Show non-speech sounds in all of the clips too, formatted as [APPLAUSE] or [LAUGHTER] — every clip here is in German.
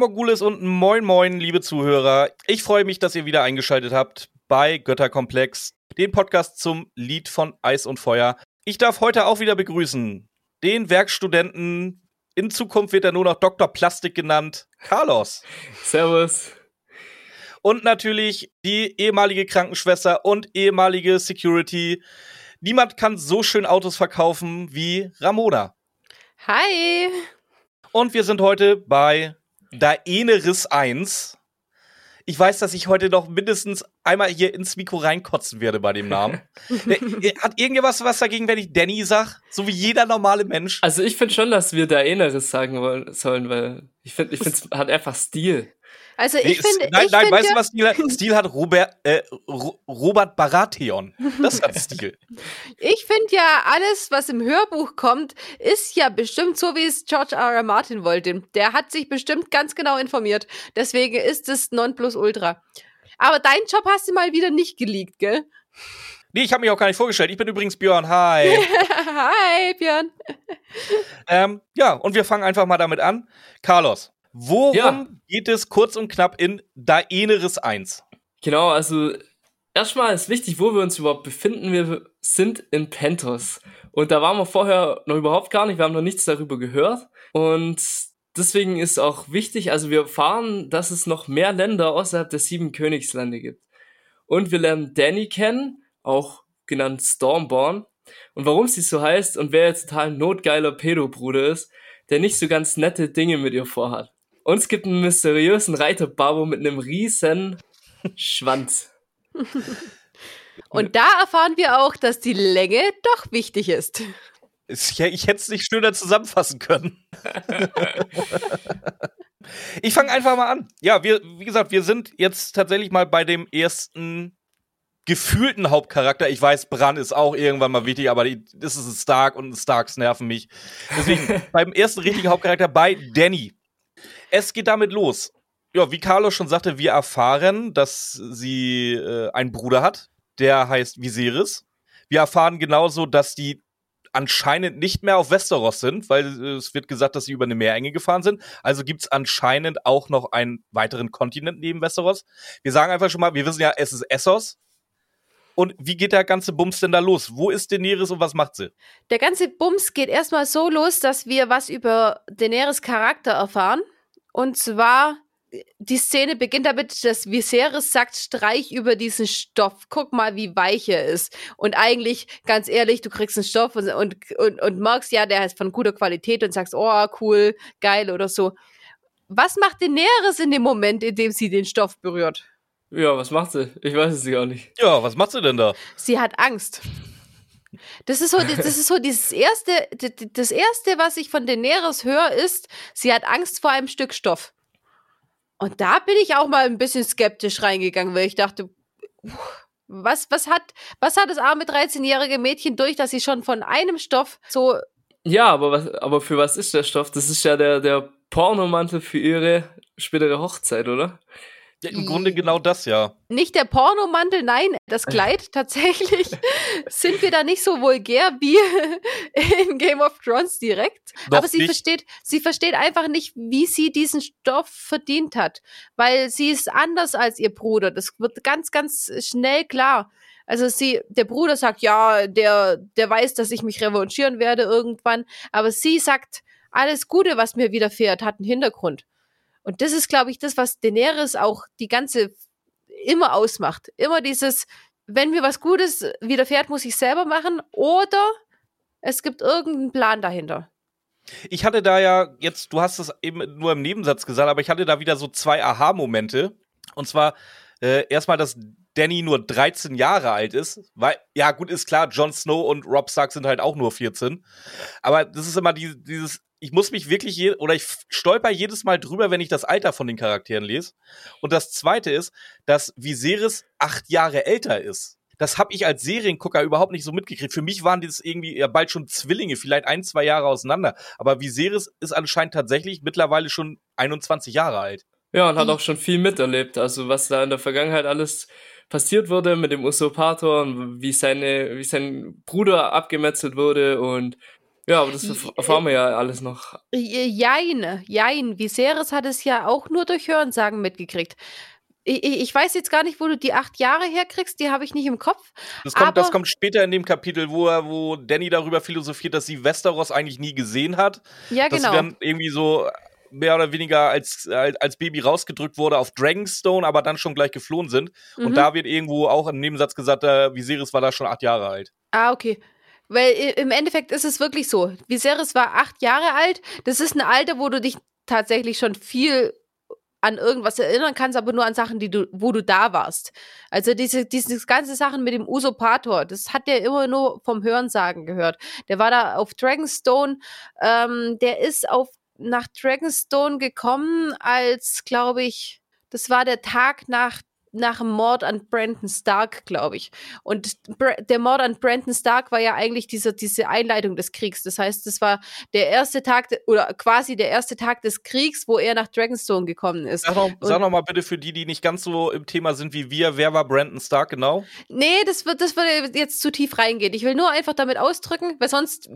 Mogulis und moin moin, liebe Zuhörer. Ich freue mich, dass ihr wieder eingeschaltet habt bei Götterkomplex, den Podcast zum Lied von Eis und Feuer. Ich darf heute auch wieder begrüßen den Werkstudenten, in Zukunft wird er nur noch Dr. Plastik genannt, Carlos. Servus. Und natürlich die ehemalige Krankenschwester und ehemalige Security. Niemand kann so schön Autos verkaufen wie Ramona. Hi. Und wir sind heute bei Daenerys 1. Ich weiß, dass ich heute noch mindestens einmal hier ins Mikro reinkotzen werde bei dem Namen. [LAUGHS] Äh, hat irgendjemand was dagegen, wenn ich Danny sag? So wie jeder normale Mensch. Also ich finde schon, dass wir Daenerys sagen wollen, sollen, weil ich finde, ich finde, es hat einfach Stil. Also ich nee, finde. Nein, ich nein, find weißt ja du, was Stil hat? Stil hat Robert, äh, Robert Baratheon. Das hat [LAUGHS] Stil. ich finde ja, alles, was im Hörbuch kommt, ist ja bestimmt so, wie es George R. R. Martin wollte. Der hat sich bestimmt ganz genau informiert. Deswegen ist es Nonplusultra. Aber deinen Job hast du mal wieder nicht geleakt, gell? Nee, ich habe mich auch gar nicht vorgestellt. Ich bin übrigens Björn. Hi. [LAUGHS] Hi, Björn. ähm, ja, und wir fangen einfach mal damit an. Carlos, Worum ja. geht es kurz und knapp in Daenerys 1? Genau, also erstmal ist wichtig, wo wir uns überhaupt befinden. Wir sind in Pentos. Und da waren wir vorher noch überhaupt gar nicht. Wir haben noch nichts darüber gehört. Und deswegen ist auch wichtig, also wir erfahren, dass es noch mehr Länder außerhalb der sieben Königslande gibt. Und wir lernen Danny kennen, auch genannt Stormborn. Und warum sie so heißt und wer jetzt total notgeiler Pedobruder ist, der nicht so ganz nette Dinge mit ihr vorhat. Und es gibt einen mysteriösen Reiter mit einem riesen Schwanz. Und da erfahren wir auch, dass die Länge doch wichtig ist. Ich, ich hätte es nicht schöner zusammenfassen können. [LAUGHS] ich fange einfach mal an. Ja, wir, wie gesagt, wir sind jetzt tatsächlich mal bei dem ersten gefühlten Hauptcharakter. Ich weiß, Bran ist auch irgendwann mal wichtig, aber das ist ein Stark und Starks nerven mich. Deswegen [LAUGHS] beim ersten richtigen Hauptcharakter bei Danny. Es geht damit los. Ja, wie Carlos schon sagte, wir erfahren, dass sie äh, einen Bruder hat, der heißt Viserys. Wir erfahren genauso, dass die anscheinend nicht mehr auf Westeros sind, weil äh, es wird gesagt, dass sie über eine Meerenge gefahren sind. Also gibt es anscheinend auch noch einen weiteren Kontinent neben Westeros. Wir sagen einfach schon mal, wir wissen ja, es ist Essos. Und wie geht der ganze Bums denn da los? Wo ist Daenerys und was macht sie? Der ganze Bums geht erstmal so los, dass wir was über Daenerys Charakter erfahren. Und zwar, die Szene beginnt damit, dass Viserys sagt, streich über diesen Stoff. Guck mal, wie weich er ist. Und eigentlich, ganz ehrlich, du kriegst einen Stoff und, und, und, und merkst, ja, der ist von guter Qualität und sagst, oh, cool, geil oder so. Was macht Daenerys in dem Moment, in dem sie den Stoff berührt? Ja, was macht sie? Ich weiß es gar nicht. Ja, was macht sie denn da? Sie hat Angst. Das ist so, das ist so dieses erste, das erste, was ich von Daenerys höre, ist, sie hat Angst vor einem Stück Stoff. Und da bin ich auch mal ein bisschen skeptisch reingegangen, weil ich dachte, was, was hat, was hat das arme 13-jährige Mädchen durch, dass sie schon von einem Stoff so. Ja, aber was, aber für was ist der Stoff? Das ist ja der, der Pornomantel für ihre spätere Hochzeit, oder? Ja, Im Grunde genau das, ja. Nicht der Pornomantel, nein, das [LAUGHS] Kleid tatsächlich. sind wir da nicht so vulgär wie [LAUGHS] in Game of Thrones direkt. Doch Aber sie nicht. versteht, sie versteht einfach nicht, wie sie diesen Stoff verdient hat. Weil sie ist anders als ihr Bruder. Das wird ganz, ganz schnell klar. Also sie, der Bruder sagt, ja, der, der weiß, dass ich mich revanchieren werde irgendwann. Aber sie sagt, alles Gute, was mir widerfährt, hat einen Hintergrund. Und das ist, glaube ich, das, was Daenerys auch die ganze immer ausmacht. Immer dieses, wenn mir was Gutes widerfährt, muss ich selber machen oder es gibt irgendeinen Plan dahinter. Ich hatte da ja jetzt, du hast es eben nur im Nebensatz gesagt, aber ich hatte da wieder so zwei Aha-Momente. Und zwar äh, erstmal, dass Danny nur 13 Jahre alt ist, weil, ja, gut, ist klar, Jon Snow und Rob Stark sind halt auch nur 14. Aber das ist immer die, dieses, ich muss mich wirklich je, oder ich stolper jedes Mal drüber, wenn ich das Alter von den Charakteren lese. Und das zweite ist, dass Viserys acht Jahre älter ist. das habe ich als Seriengucker überhaupt nicht so mitgekriegt. Für mich waren das irgendwie ja bald schon Zwillinge, vielleicht ein, zwei Jahre auseinander. Aber Viserys ist anscheinend tatsächlich mittlerweile schon 21 Jahre alt. Ja, und hat auch schon viel miterlebt. Also was da in der Vergangenheit alles passiert wurde mit dem Usurpator und wie seine, wie sein Bruder abgemetzelt wurde und ja, aber das erfahren wir ja alles noch. Jein, jein. Viserys hat es ja auch nur durch Hörensagen mitgekriegt. Ich, ich, weiß jetzt gar nicht, wo du die acht Jahre herkriegst, die habe ich nicht im Kopf. Das kommt, das kommt später in dem Kapitel, wo, er, wo Danny darüber philosophiert, dass sie Westeros eigentlich nie gesehen hat. Ja, dass genau. sie dann irgendwie so mehr oder weniger als, als Baby rausgedrückt wurde auf Dragonstone, aber dann schon gleich geflohen sind. Mhm. Und da wird irgendwo auch im Nebensatz gesagt, äh, Viserys war da schon acht Jahre alt. Ah, okay. Weil im Endeffekt ist es wirklich so. Viserys war acht Jahre alt. Das ist ein Alter, wo du dich tatsächlich schon viel an irgendwas erinnern kannst, aber nur an Sachen, die du, wo du da warst. Also diese, diese ganze Sachen mit dem Usurpator, das hat der immer nur vom Hörensagen gehört. Der war da auf Dragonstone, ähm, der ist auf nach Dragonstone gekommen, als, glaube ich, das war der Tag nach nach dem Mord an Brandon Stark, glaube ich. Und der Mord an Brandon Stark war ja eigentlich diese, diese Einleitung des Kriegs. Das heißt, das war der erste Tag oder quasi der erste Tag des Kriegs, wo er nach Dragonstone gekommen ist. Sag noch, sag noch mal bitte für die, die nicht ganz so im Thema sind wie wir, wer war Brandon Stark genau? Nee, das wird, das würde jetzt zu tief reingehen. Ich will nur einfach damit ausdrücken, weil sonst,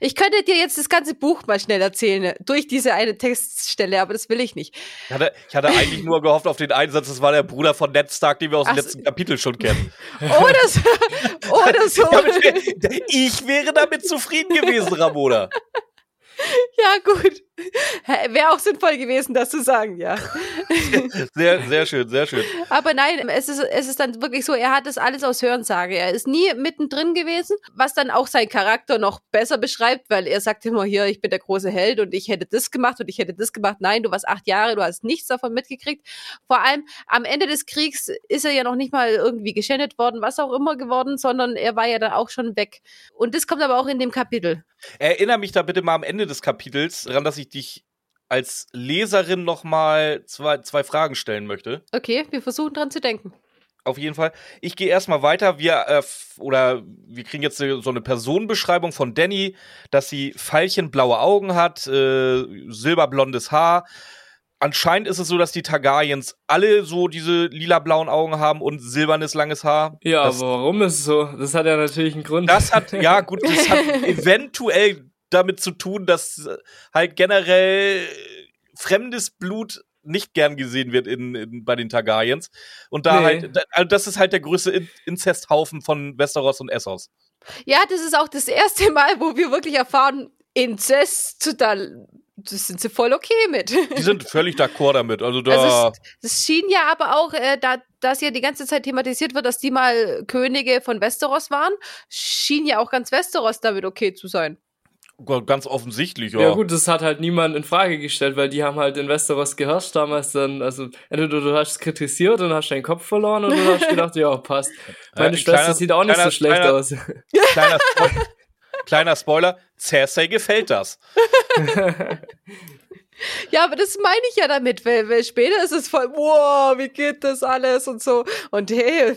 ich könnte dir jetzt das ganze Buch mal schnell erzählen, durch diese eine Textstelle, aber das will ich nicht. Ich hatte, ich hatte eigentlich nur gehofft auf den Einsatz, das war der Bruder Bruder von Ned Stark, den wir aus dem Ach, letzten Kapitel schon kennen. [LAUGHS] Oder so. Oder [LAUGHS] so. ich wäre damit zufrieden gewesen, Ramona. [LAUGHS] Ja, gut. Wäre auch sinnvoll gewesen, das zu sagen, ja. [LAUGHS] Sehr, sehr schön, sehr schön. Aber nein, es ist, es ist dann wirklich so, er hat das alles aus Hörensage. Er ist nie mittendrin gewesen, was dann auch seinen Charakter noch besser beschreibt, weil er sagt immer hier, ich bin der große Held und ich hätte das gemacht und ich hätte das gemacht. Nein, du warst acht Jahre, du hast nichts davon mitgekriegt. Vor allem am Ende des Kriegs ist er ja noch nicht mal irgendwie geschändet worden, was auch immer geworden, sondern er war ja dann auch schon weg. Und das kommt aber auch in dem Kapitel. Erinnere mich da bitte mal am Ende des Kapitels daran, dass ich dich als Leserin noch mal zwei, zwei Fragen stellen möchte. Okay, wir versuchen dran zu denken. Auf jeden Fall. Ich gehe erstmal weiter. Wir äh, oder wir kriegen jetzt so eine Personenbeschreibung von Danny, dass sie veilchenblaue Augen hat, äh, silberblondes Haar. Anscheinend ist es so, dass die Targaryens alle so diese lila-blauen Augen haben und silbernes langes Haar. Ja, das, aber warum ist es so? Das hat ja natürlich einen Grund. Das hat, ja gut, [LAUGHS] das hat eventuell damit zu tun, dass halt generell fremdes Blut nicht gern gesehen wird in, in bei den Targaryens. Und da nee. halt, da, also das ist halt der größte in Inzesthaufen von Westeros und Essos. Ja, das ist auch das erste Mal, wo wir wirklich erfahren, Inzest, da das sind sie voll okay mit. Die sind völlig d'accord damit. Also da. Also es, schien ja aber auch, äh, da dass ja die ganze Zeit thematisiert wird, dass die mal Könige von Westeros waren, schien ja auch ganz Westeros damit okay zu sein. Ganz offensichtlich, ja. Ja gut, das hat halt niemand in Frage gestellt, weil die haben halt in Westeros geherrscht damals dann, also entweder du hast kritisiert und hast deinen Kopf verloren oder du hast [LAUGHS] gedacht, ja, passt. Meine äh, Schwester kleiner, sieht auch nicht kleiner, so schlecht kleiner, aus. Kleiner, [LAUGHS] kleiner Spoiler, Cersei gefällt das. [LAUGHS] Ja, aber das meine ich ja damit, weil, weil später ist es voll, wow, wie geht das alles und so. Und hey,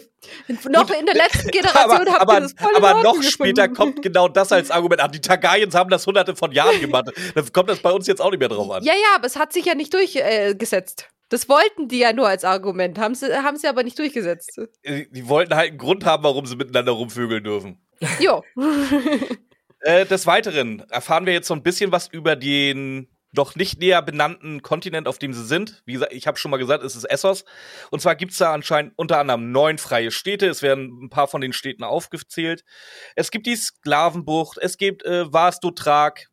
noch in der letzten [LAUGHS] Generation aber, habt ihr das voll Aber noch später kommt [LAUGHS] genau das als Argument an. Die Targaryens haben das hunderte von Jahren gemacht. Dann kommt das bei uns jetzt auch nicht mehr drauf an. Ja, ja, aber es hat sich ja nicht durchgesetzt. Äh, das wollten die ja nur als Argument, haben sie, haben sie aber nicht durchgesetzt. Äh, die wollten halt einen Grund haben, warum sie miteinander rumvögeln dürfen. Jo. Äh, des Weiteren erfahren wir jetzt so ein bisschen was über den noch nicht näher benannten Kontinent, auf dem sie sind. Wie gesagt, ich habe schon mal gesagt, es ist Essos. Und zwar gibt es da anscheinend unter anderem neun freie Städte. Es werden ein paar von den Städten aufgezählt. Es gibt die Sklavenbucht, es gibt äh, Vastotrak.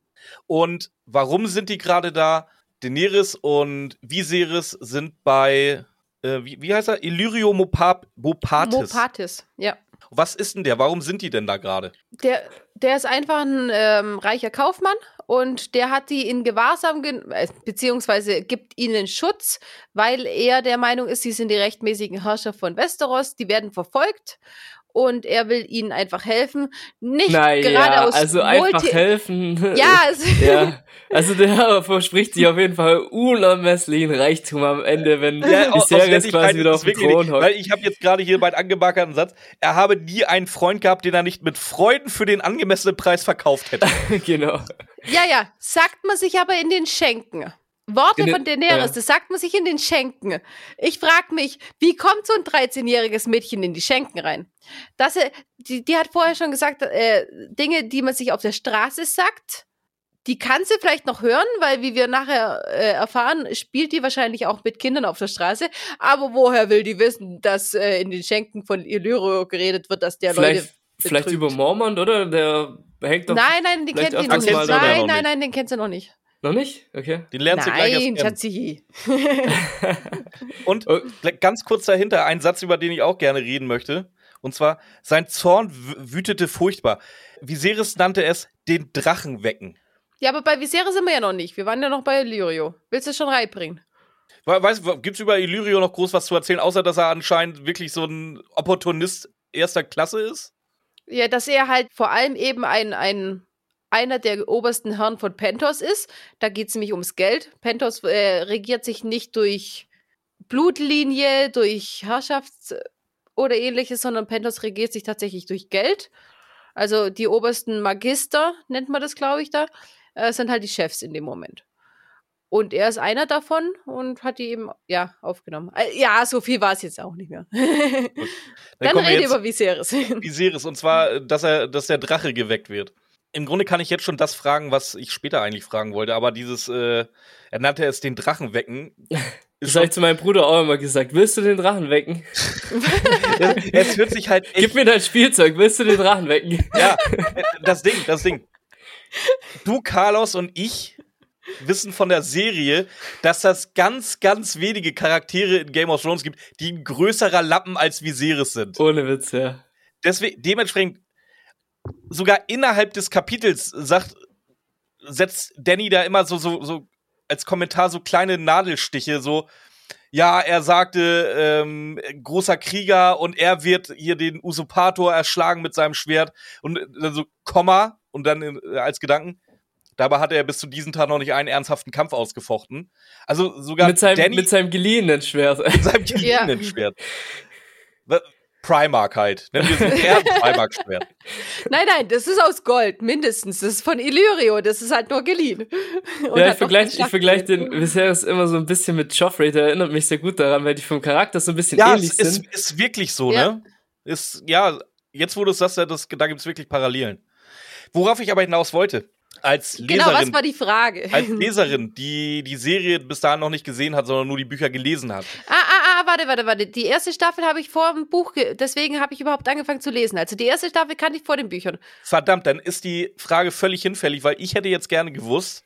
Und warum sind die gerade da? Daenerys und Viserys sind bei, äh, wie, wie heißt er? Illyrio Mopatis. Mopatis, ja. Was ist denn der? Warum sind die denn da gerade? Der, der ist einfach ein ähm, reicher Kaufmann und der hat die in Gewahrsam, äh, beziehungsweise gibt ihnen Schutz, weil er der Meinung ist, sie sind die rechtmäßigen Herrscher von Westeros, die werden verfolgt und er will ihnen einfach helfen. Nicht naja, gerade aus also einfach helfen. [LAUGHS] Ja, [LAUGHS] ja, also der [LAUGHS] verspricht sich auf jeden Fall unermesslichen Reichtum am Ende, wenn ja, die Serie quasi wieder auf dem Thron hockt. Weil ich habe jetzt gerade hier meinen angebackerten Satz, er habe nie einen Freund gehabt, den er nicht mit Freuden für den angemessenen Preis verkauft hätte. genau. Ja, ja, sagt man sich aber in den Schenken. Worte von Daenerys, das sagt man sich in den Schenken. Ich frage mich, wie kommt so ein 13-jähriges Mädchen in die Schenken rein? Das, die, die hat vorher schon gesagt, äh, Dinge, die man sich auf der Straße sagt, die kann sie vielleicht noch hören, weil wie wir nachher äh, erfahren, spielt die wahrscheinlich auch mit Kindern auf der Straße. Aber woher will die wissen, dass äh, in den Schenken von Illyrio geredet wird, dass der vielleicht, Leute Vielleicht über Mormont, oder? Der hängt doch. Nein, nein, die kennt sie noch nicht. Nein, nein, nein, den kennt sie noch nicht. Noch nicht? Okay. Den lernst Nein, du gleich erst Schatzi. [LAUGHS] Und oh. ganz kurz dahinter ein Satz, über den ich auch gerne reden möchte. Und zwar, sein Zorn wütete furchtbar. Viserys nannte es den Drachen wecken. Ja, aber bei Viserys sind wir ja noch nicht. Wir waren ja noch bei Illyrio. Willst du es schon reinbringen? Weißt du, gibt es über Illyrio noch groß was zu erzählen, außer dass er anscheinend wirklich so ein Opportunist erster Klasse ist? Ja, dass er halt vor allem eben ein, ein einer der obersten Herren von Pentos ist. Da geht es nämlich ums Geld. Pentos äh, regiert sich nicht durch Blutlinie, durch Herrschaft oder ähnliches, sondern Pentos regiert sich tatsächlich durch Geld. Also die obersten Magister, nennt man das, glaube ich, da, äh, sind halt die Chefs in dem Moment. Und er ist einer davon und hat die eben, ja, aufgenommen. Äh, ja, so viel war es jetzt auch nicht mehr. [LAUGHS] Dann, Dann reden wir über Viserys. Viserys, und zwar, dass er, dass der Drache geweckt wird im Grunde kann ich jetzt schon das fragen, was ich später eigentlich fragen wollte, aber dieses, äh, er nannte es den Drachen wecken. [LAUGHS] Das habe ich zu meinem Bruder auch immer gesagt. Willst du den Drachen wecken? [LAUGHS] es hört sich halt [LAUGHS] echt Gib mir dein Spielzeug, willst du den Drachen wecken? ja, das Ding, das Ding. Du, Carlos und ich wissen von der Serie, dass das ganz, ganz wenige Charaktere in Game of Thrones gibt, die ein größerer Lappen als Viserys sind. Ohne Witz, ja. Deswegen, dementsprechend sogar innerhalb des Kapitels sagt, setzt Danny da immer so, so, so als Kommentar so kleine Nadelstiche, so, ja, er sagte, ähm, großer Krieger und er wird hier den Usurpator erschlagen mit seinem Schwert und dann so, Komma, und dann äh, als Gedanken, dabei hatte er bis zu diesem Tag noch nicht einen ernsthaften Kampf ausgefochten. Also sogar mit seinem, Danny, mit seinem geliehenen Schwert. [LAUGHS] Mit seinem geliehenen ja. Schwert. Primark halt. Wir es [LAUGHS] eher Primark-Schwert. Nein, nein, das ist aus Gold, mindestens. Das ist von Illyrio, das ist halt nur geliehen. [LAUGHS] Und ja, ich vergleiche vergleich den Viserys immer so ein bisschen mit Joffrey, der erinnert mich sehr gut daran, weil die vom Charakter so ein bisschen ja, ähnlich es sind. Ja, ist, ist wirklich so, ja. ne? Ist, ja, jetzt wo du es sagst, das, da gibt es wirklich Parallelen. Worauf ich aber hinaus wollte, als Leserin. Genau, was war die Frage? Als Leserin, die die Serie bis dahin noch nicht gesehen hat, sondern nur die Bücher gelesen hat. Ah, warte, warte, warte. Die erste Staffel habe ich vor dem Buch, deswegen habe ich überhaupt angefangen zu lesen. Also die erste Staffel kannte ich vor den Büchern. Verdammt, dann ist die Frage völlig hinfällig, weil ich hätte jetzt gerne gewusst,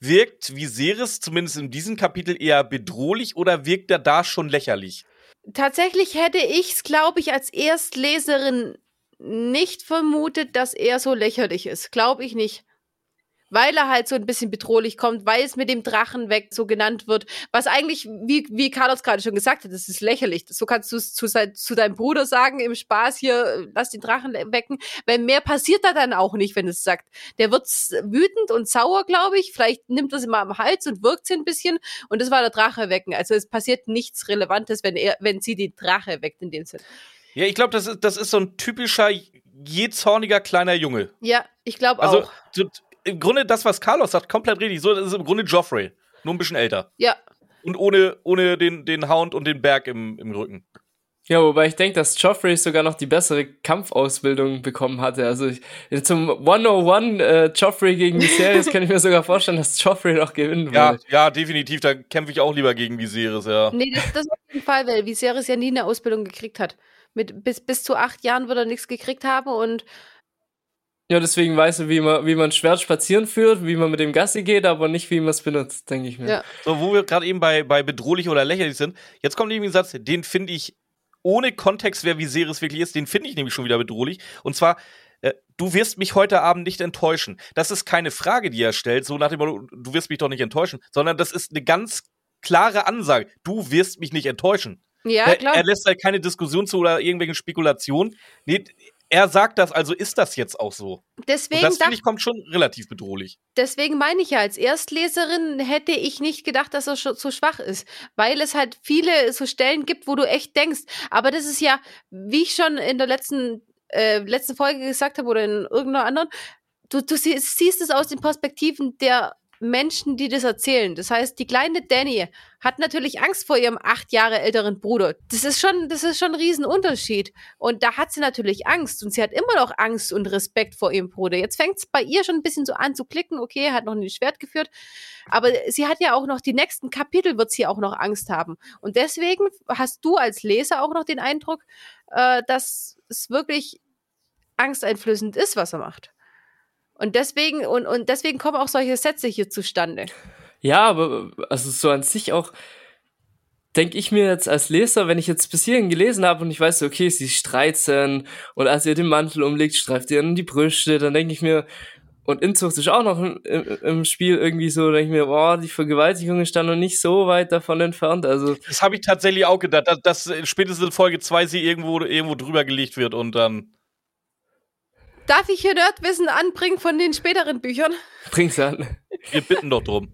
wirkt Viserys zumindest in diesem Kapitel eher bedrohlich oder wirkt er da schon lächerlich? Tatsächlich hätte ich es, glaube ich, als Erstleserin nicht vermutet, dass er so lächerlich ist. Glaube ich nicht weil er halt so ein bisschen bedrohlich kommt, weil es mit dem Drachen weg so genannt wird, was eigentlich, wie, wie Carlos gerade schon gesagt hat, das ist lächerlich. So kannst du es zu, zu deinem Bruder sagen, im Spaß hier, lass den Drachen wecken, weil mehr passiert da dann auch nicht, wenn es sagt. Der wird wütend und sauer, glaube ich, vielleicht nimmt das immer am Hals und wirkt sie ein bisschen und das war der Drache wecken. Also es passiert nichts Relevantes, wenn er, wenn sie die Drache weckt in dem Sinn. Ja, ich glaube, das ist, das ist so ein typischer jähzorniger kleiner Junge. Ja, ich glaube also, auch. Also, im Grunde das, was Carlos sagt, komplett richtig. So, das ist im Grunde Joffrey. Nur ein bisschen älter. Ja. Und ohne, ohne den, den Hound und den Berg im, im Rücken. Ja, wobei ich denke, dass Joffrey sogar noch die bessere Kampfausbildung bekommen hatte. Also ich, zum 101 äh, Joffrey gegen Viserys kann ich mir sogar vorstellen, dass Joffrey noch gewinnen würde. Ja, ja, definitiv. Da kämpfe ich auch lieber gegen Viserys, ja. Nee, das, das auf jeden Fall, weil Viserys ja nie eine Ausbildung gekriegt hat. Mit, bis, bis zu acht Jahren wird er nichts gekriegt haben und ja, deswegen weiß er, wie man, wie man Schwert spazieren führt, wie man mit dem Gassi geht, aber nicht, wie man es benutzt, denke ich mir. Ja. So, wo wir gerade eben bei, bei bedrohlich oder lächerlich sind, jetzt kommt nämlich ein Satz, den finde ich ohne Kontext, wer Viserys wirklich ist, den finde ich nämlich schon wieder bedrohlich. Und zwar, äh, du wirst mich heute Abend nicht enttäuschen. Das ist keine Frage, die er stellt, so nach dem Motto, du wirst mich doch nicht enttäuschen, sondern das ist eine ganz klare Ansage. Du wirst mich nicht enttäuschen. Ja, klar. Er, er lässt halt keine Diskussion zu oder irgendwelchen Spekulationen. Nee, er sagt das, also ist das jetzt auch so. Deswegen Und das finde ich kommt schon relativ bedrohlich. Deswegen meine ich ja, als Erstleserin hätte ich nicht gedacht, dass er so schwach ist, weil es halt viele so Stellen gibt, wo du echt denkst. Aber das ist ja, wie ich schon in der letzten äh, letzten Folge gesagt habe oder in irgendeiner anderen, du, du siehst es aus den Perspektiven der Menschen, die das erzählen. Das heißt, die kleine Danny hat natürlich Angst vor ihrem acht Jahre älteren Bruder. Das ist schon, das ist schon ein Riesenunterschied. Und da hat sie natürlich Angst und sie hat immer noch Angst und Respekt vor ihrem Bruder. Jetzt fängt es bei ihr schon ein bisschen so an zu klicken. Okay, hat noch ein Schwert geführt. Aber sie hat ja auch noch die nächsten Kapitel wird sie auch noch Angst haben. Und deswegen hast du als Leser auch noch den Eindruck, äh, dass es wirklich angsteinflößend ist, was er macht. Und deswegen, und, und deswegen kommen auch solche Sätze hier zustande. Ja, aber also so an sich auch denke ich mir jetzt als Leser, wenn ich jetzt bis hierhin gelesen habe und ich weiß, okay, sie streiten und als ihr den Mantel umlegt, streift ihr in die Brüste, dann denke ich mir, und Inzucht ist auch noch im, im, Spiel irgendwie so, denke ich mir, boah, die Vergewaltigung ist dann noch nicht so weit davon entfernt. Also das habe ich tatsächlich auch gedacht, dass, dass spätestens in Folge 2 sie irgendwo, irgendwo drüber gelegt wird und dann. Darf ich hier Nerdwissen anbringen von den späteren Büchern? Bring's an. Wir bitten doch drum.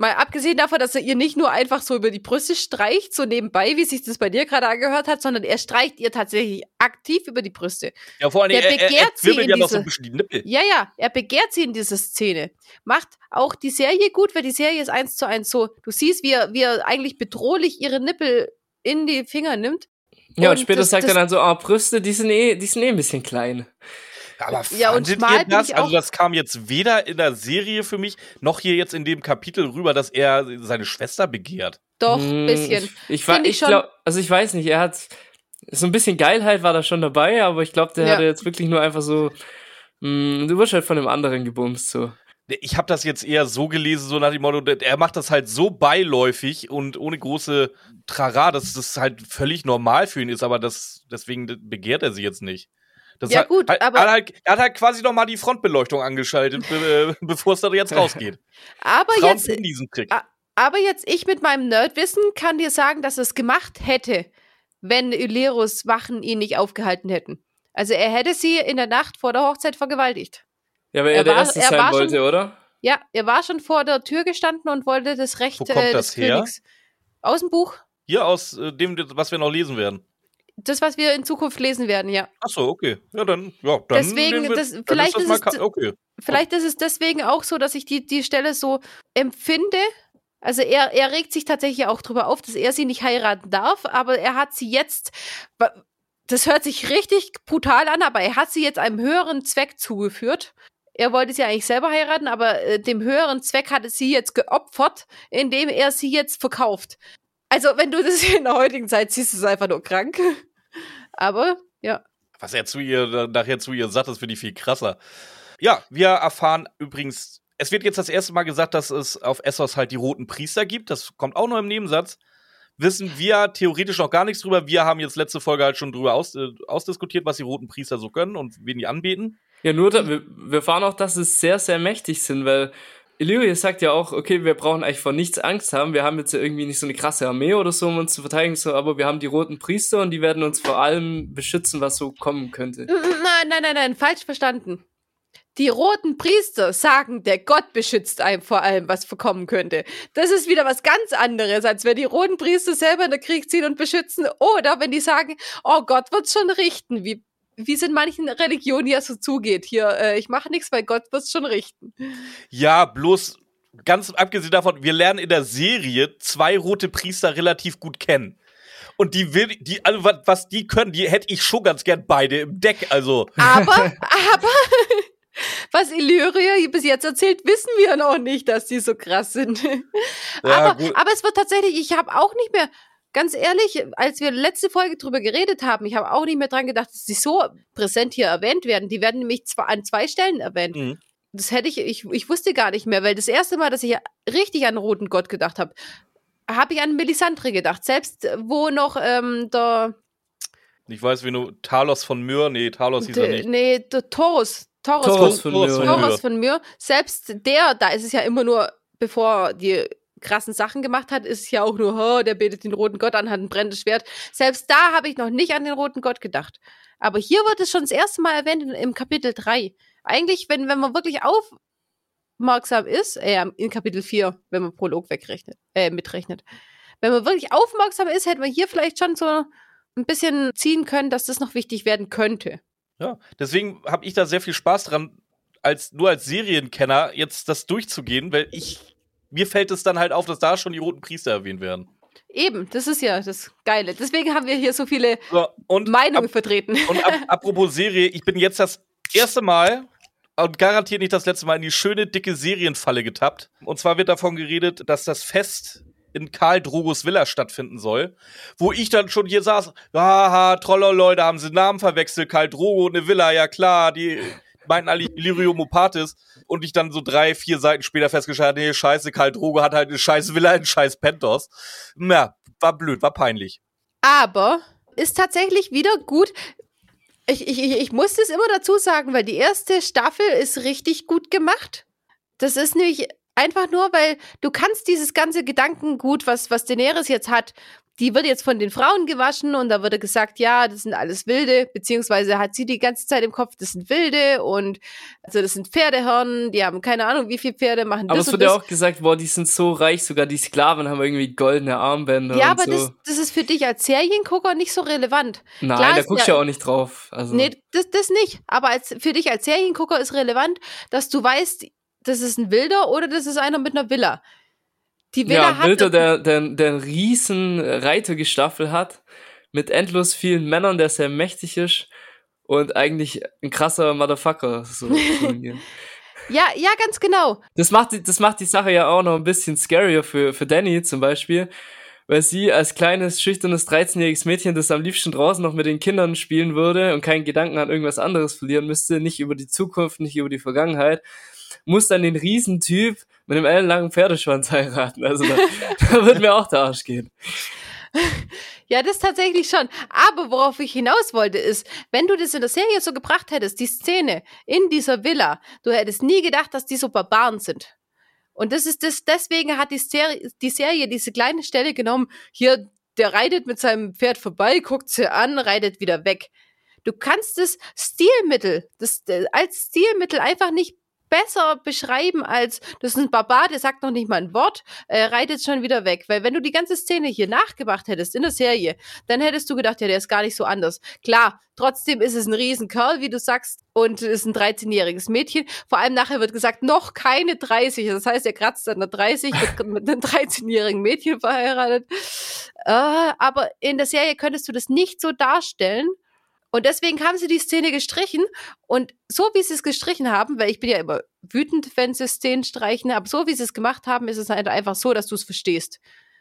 Mal abgesehen davon, dass er ihr nicht nur einfach so über die Brüste streicht, so nebenbei, wie sich das bei dir gerade angehört hat, sondern er streicht ihr tatsächlich aktiv über die Brüste. Ja, vor allem, er, begehrt er, er sie in ja diese, noch so ein bisschen die Nippel. Ja, ja, er begehrt sie in dieser Szene. Macht auch die Serie gut, weil die Serie ist eins zu eins so. Du siehst, wie er, wie er eigentlich bedrohlich ihre Nippel in die Finger nimmt. Ja, und, und später das, sagt das, er dann so, oh, Brüste, die sind eh, die sind eh ein bisschen klein. Aber ja, und schmal das? Also das kam jetzt weder in der Serie für mich, noch hier jetzt in dem Kapitel rüber, dass er seine Schwester begehrt. Doch, ein hm, bisschen. Ich, ich, ich, ich glaube, also ich weiß nicht, er hat so ein bisschen Geilheit war da schon dabei, aber ich glaube, der ja. hatte jetzt wirklich nur einfach so, mh, du wirst halt von einem anderen gebumst, so. Ich habe das jetzt eher so gelesen, so nach dem Motto, er macht das halt so beiläufig und ohne große Trara, dass das halt völlig normal für ihn ist, aber das, deswegen begehrt er sie jetzt nicht. Das ja, hat, gut, hat, aber. Hat halt, er hat halt quasi noch mal die Frontbeleuchtung angeschaltet, be, äh, [LAUGHS] bevor es da jetzt rausgeht. aber Frauen jetzt. diesen Trick. Aber jetzt, ich mit meinem Nerdwissen kann dir sagen, dass er es gemacht hätte, wenn Ilerus Wachen ihn nicht aufgehalten hätten. Also er hätte sie in der Nacht vor der Hochzeit vergewaltigt. Ja, weil er, er der war, Erste er sein wollte, schon, oder? Ja, er war schon vor der Tür gestanden und wollte das Recht Wo kommt äh, des das her? Königs. Aus dem Buch. Hier aus äh, dem, was wir noch lesen werden. Das, was wir in Zukunft lesen werden, ja. Ach so, okay. Ja, dann, ja, dann. Deswegen, wir, das, vielleicht, ist, ist es, okay. vielleicht ist es deswegen auch so, dass ich die, die Stelle so empfinde. Also er, er regt sich tatsächlich auch darüber auf, dass er sie nicht heiraten darf, aber er hat sie jetzt, das hört sich richtig brutal an, aber er hat sie jetzt einem höheren Zweck zugeführt. Er wollte sie eigentlich selber heiraten, aber äh, dem höheren Zweck hat es sie jetzt geopfert, indem er sie jetzt verkauft. Also, wenn du das [LAUGHS] in der heutigen Zeit siehst, ist es einfach nur krank. Aber, ja. Was er zu ihr nachher zu ihr sagt, das finde ich viel krasser. Ja, wir erfahren übrigens, es wird jetzt das erste Mal gesagt, dass es auf Essos halt die roten Priester gibt. Das kommt auch noch im Nebensatz. Wissen wir theoretisch noch gar nichts drüber. Wir haben jetzt letzte Folge halt schon drüber aus, äh, ausdiskutiert, was die roten Priester so können und wen die anbeten. Ja, nur, da, wir, wir erfahren auch, dass sie sehr, sehr mächtig sind, weil Illyrius sagt ja auch, okay, wir brauchen eigentlich vor nichts Angst haben. Wir haben jetzt ja irgendwie nicht so eine krasse Armee oder so, um uns zu verteidigen, so, aber wir haben die roten Priester und die werden uns vor allem beschützen, was so kommen könnte. Nein, nein, nein, nein, falsch verstanden. Die roten Priester sagen, der Gott beschützt einem vor allem, was vorkommen könnte. Das ist wieder was ganz anderes, als wenn die roten Priester selber in den Krieg ziehen und beschützen. Oder wenn die sagen, oh Gott wird's schon richten, wie wie es in manchen Religionen ja so zugeht. Hier, äh, ich mache nichts, weil Gott wird es schon richten. Ja, bloß ganz abgesehen davon, wir lernen in der Serie zwei rote Priester relativ gut kennen. Und die will, die, also was die können, die hätte ich schon ganz gern beide im Deck, also. Aber, [LAUGHS] aber, was Illyria bis jetzt erzählt, wissen wir noch nicht, dass die so krass sind. Ja, aber, aber es wird tatsächlich, ich habe auch nicht mehr, ganz ehrlich, als wir letzte Folge drüber geredet haben, ich habe auch nicht mehr dran gedacht, dass sie so präsent hier erwähnt werden. Die werden nämlich zwar an zwei Stellen erwähnt. Mhm. Das hätte ich, ich, ich wusste gar nicht mehr, weil das erste Mal, dass ich richtig an Roten Gott gedacht habe, habe ich an Melisandre gedacht. Selbst wo noch ähm, der. Ich weiß, wie du. Talos von Myr, nee, Talos hieß er nicht. Nee, der Taurus. Taurus, Taurus von, von, Myr. Taurus von Myr. Selbst der, da ist es ja immer nur, bevor die krassen Sachen gemacht hat, ist ja auch nur, oh, der betet den roten Gott an, hat ein brennendes Schwert. Selbst da habe ich noch nicht an den roten Gott gedacht. Aber hier wird es schon das erste Mal erwähnt im Kapitel 3. Eigentlich, wenn, wenn man wirklich aufmerksam ist, äh, in Kapitel 4, wenn man Prolog wegrechnet, äh, mitrechnet. Wenn man wirklich aufmerksam ist, hätte man hier vielleicht schon so ein bisschen ziehen können, dass das noch wichtig werden könnte. Ja, deswegen habe ich da sehr viel Spaß dran, als nur als Serienkenner jetzt das durchzugehen, weil ich mir fällt es dann halt auf, dass da schon die roten Priester erwähnt werden. Eben, das ist ja das Geile. Deswegen haben wir hier so viele so, Meinungen ab, vertreten. [LAUGHS] Und ab, apropos Serie, ich bin jetzt das erste Mal und garantiert nicht das letzte Mal in die schöne, dicke Serienfalle getappt. Und zwar wird davon geredet, dass das Fest in Karl Drogos Villa stattfinden soll, wo ich dann schon hier saß, haha, Trolloloi, da haben sie Namen verwechselt, Karl Drogo eine Villa, ja klar, die meinten alle Illyrium und ich dann so drei, vier Seiten später festgestellt nee, scheiße, Karl Drogo hat halt eine scheiß Villa in scheiß Pentos. Ja, war blöd, war peinlich. Aber ist tatsächlich wieder gut. Ich, ich, ich muss das immer dazu sagen, weil die erste Staffel ist richtig gut gemacht. Das ist nämlich einfach nur, weil du kannst dieses ganze Gedankengut, was, was Daenerys jetzt hat, die wird jetzt von den Frauen gewaschen und da wurde gesagt, ja, das sind alles Wilde, beziehungsweise hat sie die ganze Zeit im Kopf, das sind Wilde und also das sind Pferdehörner, die haben keine Ahnung, wie viele Pferde machen aber das. Aber es wurde ja auch gesagt, boah, die sind so reich, sogar die Sklaven haben irgendwie goldene Armbänder. Ja, aber so. das, das ist für dich als Seriengucker nicht so relevant. Nein, Klar da guckst du ja auch nicht drauf. Also. Nee, das, das nicht. Aber als, für dich als Seriengucker ist relevant, dass du weißt, das ist ein Wilder oder das ist einer mit einer Villa. Die Villa ja, Wilder, der, der, der einen riesen Reitergestaffel hat, mit endlos vielen Männern, der sehr mächtig ist und eigentlich ein krasser Motherfucker. So, [LAUGHS] ja, ja, ganz genau. Das macht, das macht die Sache ja auch noch ein bisschen scarier für, für Danny zum Beispiel, weil sie als kleines, schüchternes 13-jähriges Mädchen, das am liebsten draußen noch mit den Kindern spielen würde und keinen Gedanken an irgendwas anderes verlieren müsste, nicht über die Zukunft, nicht über die Vergangenheit, muss dann den Riesentyp mit einem ellenlangen Pferdeschwanz heiraten. Also da, [LAUGHS] da wird mir auch der Arsch gehen. [LAUGHS] Ja, das tatsächlich schon. Aber worauf ich hinaus wollte, ist, wenn du das in der Serie so gebracht hättest, die Szene in dieser Villa, du hättest nie gedacht, dass die so Barbaren sind. Und das ist das, deswegen hat die Serie, die Serie diese kleine Stelle genommen, hier, der reitet mit seinem Pferd vorbei, guckt sie an, reitet wieder weg. Du kannst das Stilmittel, das, als Stilmittel einfach nicht besser beschreiben als, das ist ein Barbar, der sagt noch nicht mal ein Wort, äh, reitet schon wieder weg. Weil wenn du die ganze Szene hier nachgemacht hättest in der Serie, dann hättest du gedacht, ja, der ist gar nicht so anders. Klar, trotzdem ist es ein Riesenkerl, wie du sagst, und ist ein 13-jähriges Mädchen. Vor allem nachher wird gesagt, noch keine 30. Das heißt, er kratzt an der 30, wird [LAUGHS] mit einem 13-jährigen Mädchen verheiratet. Äh, aber in der Serie könntest du das nicht so darstellen. Und deswegen haben sie die Szene gestrichen. Und so wie sie es gestrichen haben, weil ich bin ja immer wütend, wenn sie Szenen streichen, aber so wie sie es gemacht haben, ist es halt einfach so, dass du es verstehst.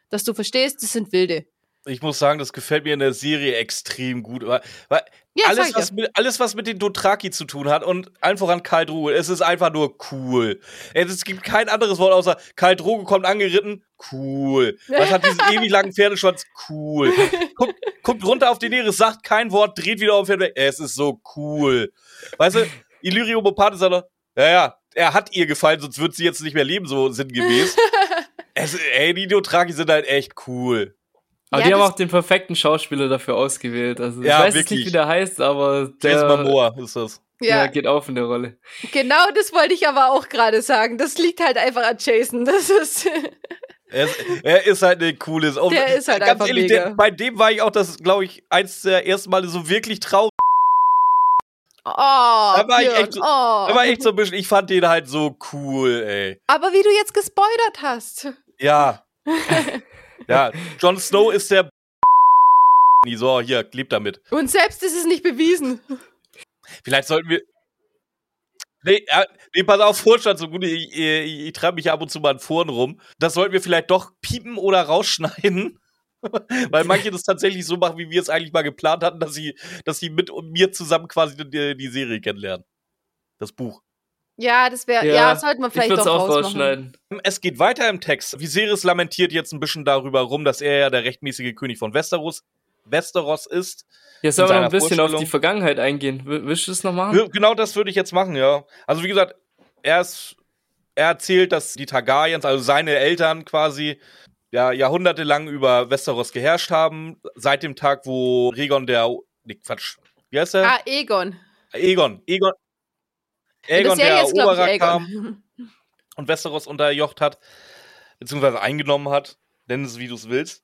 Dass du verstehst, das sind Wilde ich muss sagen, das gefällt mir in der Serie extrem gut. Weil, weil ja, alles, was mit, alles, was mit den Dothraki zu tun hat und einfach an Karl Drogo, es ist einfach nur cool. Es gibt kein anderes Wort außer Karl Drogo kommt angeritten, cool. Was hat diesen [LAUGHS] ewig langen Pferdeschwanz, cool. Guckt, guckt runter auf den Neres, sagt kein Wort, dreht wieder auf den Pferd weg. Es ist so cool. Weißt du, Illyrio Mopate sagt ja, ja, er hat ihr gefallen, sonst wird sie jetzt nicht mehr leben, so sinngemäß. [LAUGHS] es, ey, die Dothraki sind halt echt cool. Aber ja, die haben auch den perfekten Schauspieler dafür ausgewählt. Also ja, ich weiß wirklich. nicht, wie der heißt, aber der Jason Momoa ist das. Ja. ja, geht auf in der Rolle. Genau, das wollte ich aber auch gerade sagen. Das liegt halt einfach an Jason. Das ist. [LAUGHS] Er ist, er ist halt eine coole. Auch, der ist halt ganz einfach ehrlich, der, bei dem war ich auch das, glaube ich, eins der ersten Male so wirklich traurig. Oh, da war, ich echt so, oh. da war echt so ein bisschen, ich fand den halt so cool, ey. Aber wie du jetzt gespoilert hast. Ja. [LAUGHS] Ja, [LAUGHS] Jon Snow ist der [LAUGHS] so, hier, lebt damit. Und selbst ist es nicht bewiesen. Vielleicht sollten wir. Nee, nee pass auf, Vorstand, so gut, ich, ich, ich treibe mich ab und zu mal in Foren rum. Das sollten wir vielleicht doch piepen oder rausschneiden. [LAUGHS] Weil manche das tatsächlich so machen, wie wir es eigentlich mal geplant hatten, dass sie, dass sie mit mir zusammen quasi die, die Serie kennenlernen. Das Buch. Ja, das wäre, ja, ja, sollte man vielleicht ich doch auch rausschneiden. Es geht weiter im Text. Viserys lamentiert jetzt ein bisschen darüber rum, dass er ja der rechtmäßige König von Westeros, Westeros ist. Jetzt sollen wir noch ein bisschen auf die Vergangenheit eingehen. Willst du das noch machen? Genau das würde ich jetzt machen, ja. Also wie gesagt, er ist er erzählt, dass die Targaryens, also seine Eltern quasi, ja, jahrhundertelang über Westeros geherrscht haben, seit dem Tag, wo Rhaegon der, nee, Quatsch, wie heißt er? Ah, Egon. Egon, Egon, Egon der Eroberer kam und Westeros unterjocht hat, beziehungsweise eingenommen hat, nenn es wie du es willst.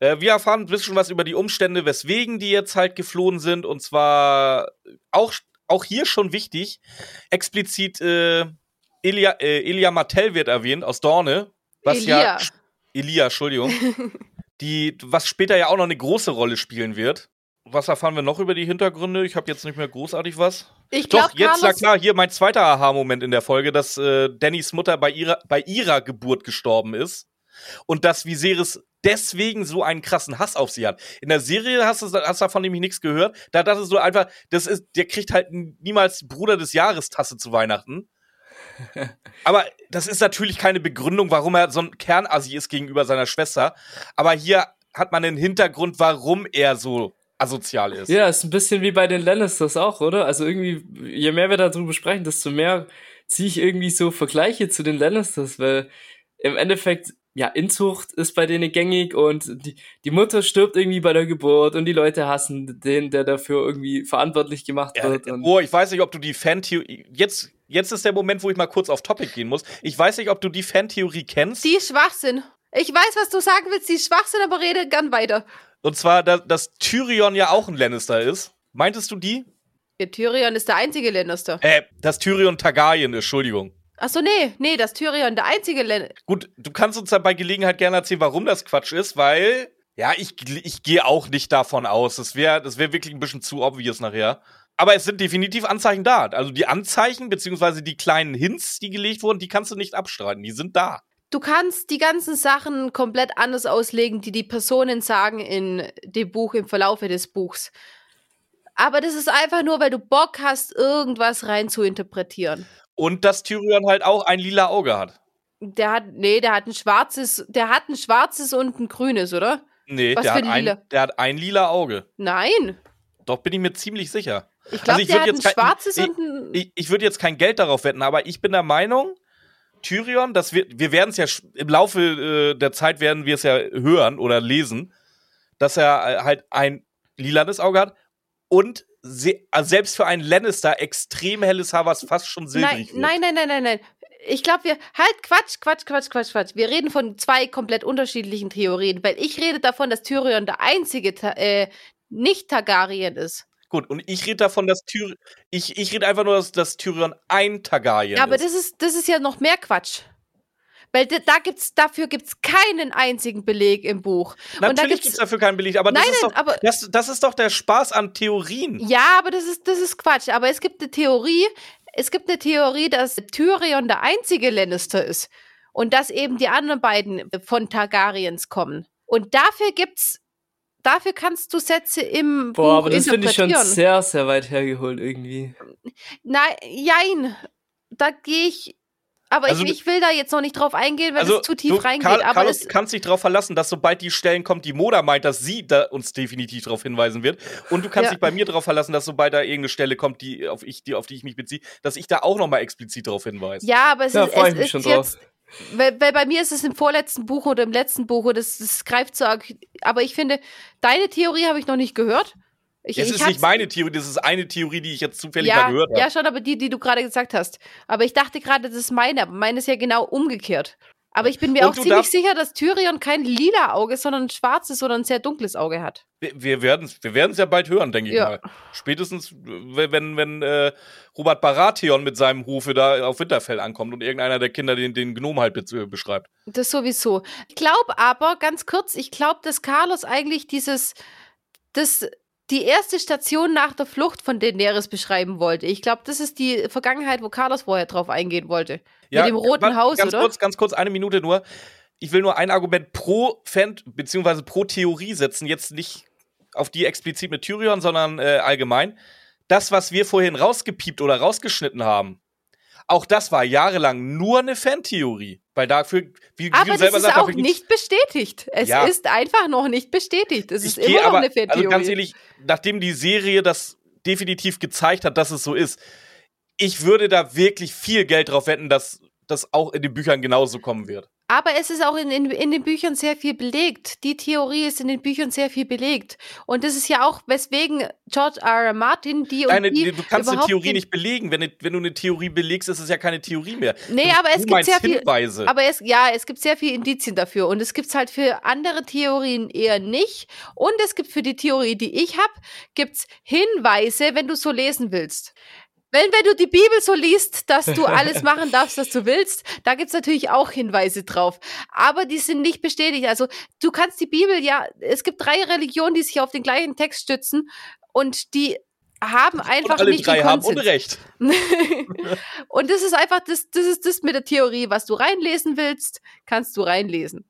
Äh, wir erfahren ein bisschen was über die Umstände, weswegen die jetzt halt geflohen sind. Und zwar auch, auch hier schon wichtig, explizit äh, Elia, äh, Elia Martell wird erwähnt aus Dorne. Was Elia. ja. Elia, Entschuldigung. [LAUGHS] die, was später ja auch noch eine große Rolle spielen wird. Was erfahren wir noch über die Hintergründe? Ich habe jetzt nicht mehr großartig was. Ich glaub, Doch, jetzt, na klar, hier mein zweiter Aha-Moment in der Folge, dass äh, Dannys Mutter bei ihrer, bei ihrer Geburt gestorben ist. Und dass Viserys deswegen so einen krassen Hass auf sie hat. In der Serie hast du hast davon nämlich nichts gehört. Da dachtest du einfach, das ist, der kriegt halt niemals Bruder des Jahres Tasse zu Weihnachten. [LAUGHS] Aber das ist natürlich keine Begründung, warum er so ein Kernassi ist gegenüber seiner Schwester. Aber hier hat man den Hintergrund, warum er so asozial ist. Ja, ist ein bisschen wie bei den Lannisters auch, oder? Also irgendwie, je mehr wir darüber sprechen, desto mehr ziehe ich irgendwie so Vergleiche zu den Lannisters, weil im Endeffekt ja, Inzucht ist bei denen gängig und die, die Mutter stirbt irgendwie bei der Geburt und die Leute hassen den, der dafür irgendwie verantwortlich gemacht ja, wird. oh, ich weiß nicht, ob du die Fantheorie. Jetzt, jetzt ist der Moment, wo ich mal kurz auf Topic gehen muss. Ich weiß nicht, ob du die Fantheorie kennst. Die ist Schwachsinn. Ich weiß, was du sagen willst, die ist Schwachsinn, aber rede gern weiter. Und zwar, dass, dass Tyrion ja auch ein Lannister ist. Meintest du die? Ja, Tyrion ist der einzige Lannister. Äh, dass Tyrion Targaryen ist, Entschuldigung. Achso, nee, nee, dass Tyrion der einzige Len Gut, du kannst uns da bei Gelegenheit gerne erzählen, warum das Quatsch ist, weil, ja, ich, ich gehe auch nicht davon aus. Das wäre das wär wirklich ein bisschen zu obvious nachher. Aber es sind definitiv Anzeichen da. Also die Anzeichen, beziehungsweise die kleinen Hints, die gelegt wurden, die kannst du nicht abstreiten. Die sind da. Du kannst die ganzen Sachen komplett anders auslegen, die die Personen sagen in dem Buch, im Verlaufe des Buchs. Aber das ist einfach nur, weil du Bock hast, irgendwas rein zu interpretieren. Und dass Tyrion halt auch ein lila Auge hat. Der hat, nee, der hat ein schwarzes, der hat ein schwarzes und ein grünes, oder? Nee, der hat, ein, der hat ein lila Auge. Nein. Doch, bin ich mir ziemlich sicher. Ich glaube, also der hat ein kein, schwarzes ich, und ein. Ich, ich würde jetzt kein Geld darauf wetten, aber ich bin der Meinung, Tyrion, dass wir, wir werden es ja im Laufe äh, der Zeit werden wir es ja hören oder lesen, dass er äh, halt ein lilanes Auge hat und also selbst für einen Lannister extrem helles Haar, was fast schon silbrig nein, nein, nein, nein, nein, nein. Ich glaube, wir. Halt, Quatsch, Quatsch, Quatsch, Quatsch, Quatsch. Wir reden von zwei komplett unterschiedlichen Theorien, weil ich rede davon, dass Tyrion der einzige äh, nicht Targaryen ist. Gut, und ich rede davon, dass Tyrion. Ich, ich rede einfach nur, dass, dass Tyrion ein Targaryen ja, aber ist. Das ist, das ist ja noch mehr Quatsch. Weil da gibt's, dafür gibt es keinen einzigen Beleg im Buch. Natürlich gibt es dafür keinen Beleg, aber, das, nein, ist doch, aber das, das ist doch der Spaß an Theorien. Ja, aber das ist, das ist Quatsch. Aber es gibt eine Theorie, es gibt eine Theorie, dass Tyrion der einzige Lannister ist. Und dass eben die anderen beiden von Targaryens kommen. Und dafür gibt's dafür kannst du Sätze im Boah, Buch aber das finde ich schon sehr, sehr weit hergeholt irgendwie. Nein, jein. Da gehe ich aber also, ich, ich, will da jetzt noch nicht drauf eingehen, weil also, es zu tief du, reingeht. Karl, aber Carlos kannst dich darauf verlassen, dass sobald die Stellen kommt, die Moda meint, dass sie da uns definitiv darauf hinweisen wird. Und du kannst ja. dich bei mir darauf verlassen, dass sobald da irgendeine Stelle kommt, die auf, ich, die, auf die ich mich beziehe, dass ich da auch noch mal explizit darauf hinweise. Ja, aber es ja, ist, es ist jetzt, weil, weil, bei mir ist es im vorletzten Buch oder im letzten Buch und das, das greift so. Aber ich finde, deine Theorie habe ich noch nicht gehört. Ich, es ist nicht meine Theorie, das ist eine Theorie, die ich jetzt zufällig ja, gehört habe. Ja, schon, aber die, die du gerade gesagt hast. Aber ich dachte gerade, das ist meine, aber meine ist ja genau umgekehrt. Aber ich bin mir Und auch ziemlich sicher, dass Tyrion kein lila Auge, sondern ein schwarzes oder ein sehr dunkles Auge hat. Wir, wir werden es wir ja bald hören, denke ich ja. mal. Spätestens, wenn, wenn äh, Robert Baratheon mit seinem Hufe da auf Winterfell ankommt und irgendeiner der Kinder den, den Gnom halt be beschreibt. Das sowieso. Ich glaube aber, ganz kurz, ich glaube, dass Carlos eigentlich dieses, das die erste Station nach der Flucht von Daenerys beschreiben wollte. Ich glaube, das ist die Vergangenheit, wo Carlos vorher drauf eingehen wollte. Ja, Mit dem Roten Haus, ganz oder? Kurz, ganz kurz, eine Minute nur. Ich will nur ein Argument pro Fan, beziehungsweise pro Theorie setzen. Jetzt nicht auf die explizit mit Tyrion, sondern äh, allgemein. Das, was wir vorhin rausgepiept oder rausgeschnitten haben, auch das war jahrelang nur eine Fantheorie. Weil dafür, wie, aber du selber sagst, auch nicht bestätigt. Es ja. ist einfach noch nicht bestätigt. Es ist immer noch aber, eine Fantheorie. Also ganz ehrlich, nachdem die Serie das definitiv gezeigt hat, dass es so ist, ich würde da wirklich viel Geld drauf wetten, dass das auch in den Büchern genauso kommen wird. Aber es ist auch in, in, in den Büchern sehr viel belegt. Die Theorie ist in den Büchern sehr viel belegt. Und das ist ja auch, weswegen George R. R. Martin die und Deine, die Du kannst eine Theorie nicht belegen. Wenn, wenn du eine Theorie belegst, ist es ja keine Theorie mehr. Nee, du, aber es gibt sehr viel. Hinweise. Aber es, ja, es gibt sehr viele Indizien dafür. Und es gibt es halt für andere Theorien eher nicht. Und es gibt für die Theorie, die ich habe, gibt's Hinweise, wenn du so lesen willst. Wenn, wenn du die Bibel so liest, dass du [LAUGHS] alles machen darfst, was du willst, da gibt's natürlich auch Hinweise drauf. Aber die sind nicht bestätigt. Also du kannst die Bibel ja, es gibt drei Religionen, die sich auf den gleichen Text stützen und die haben einfach und alle nicht drei haben Unrecht. [LAUGHS] und das ist einfach, das, das ist das mit der Theorie. Was du reinlesen willst, kannst du reinlesen.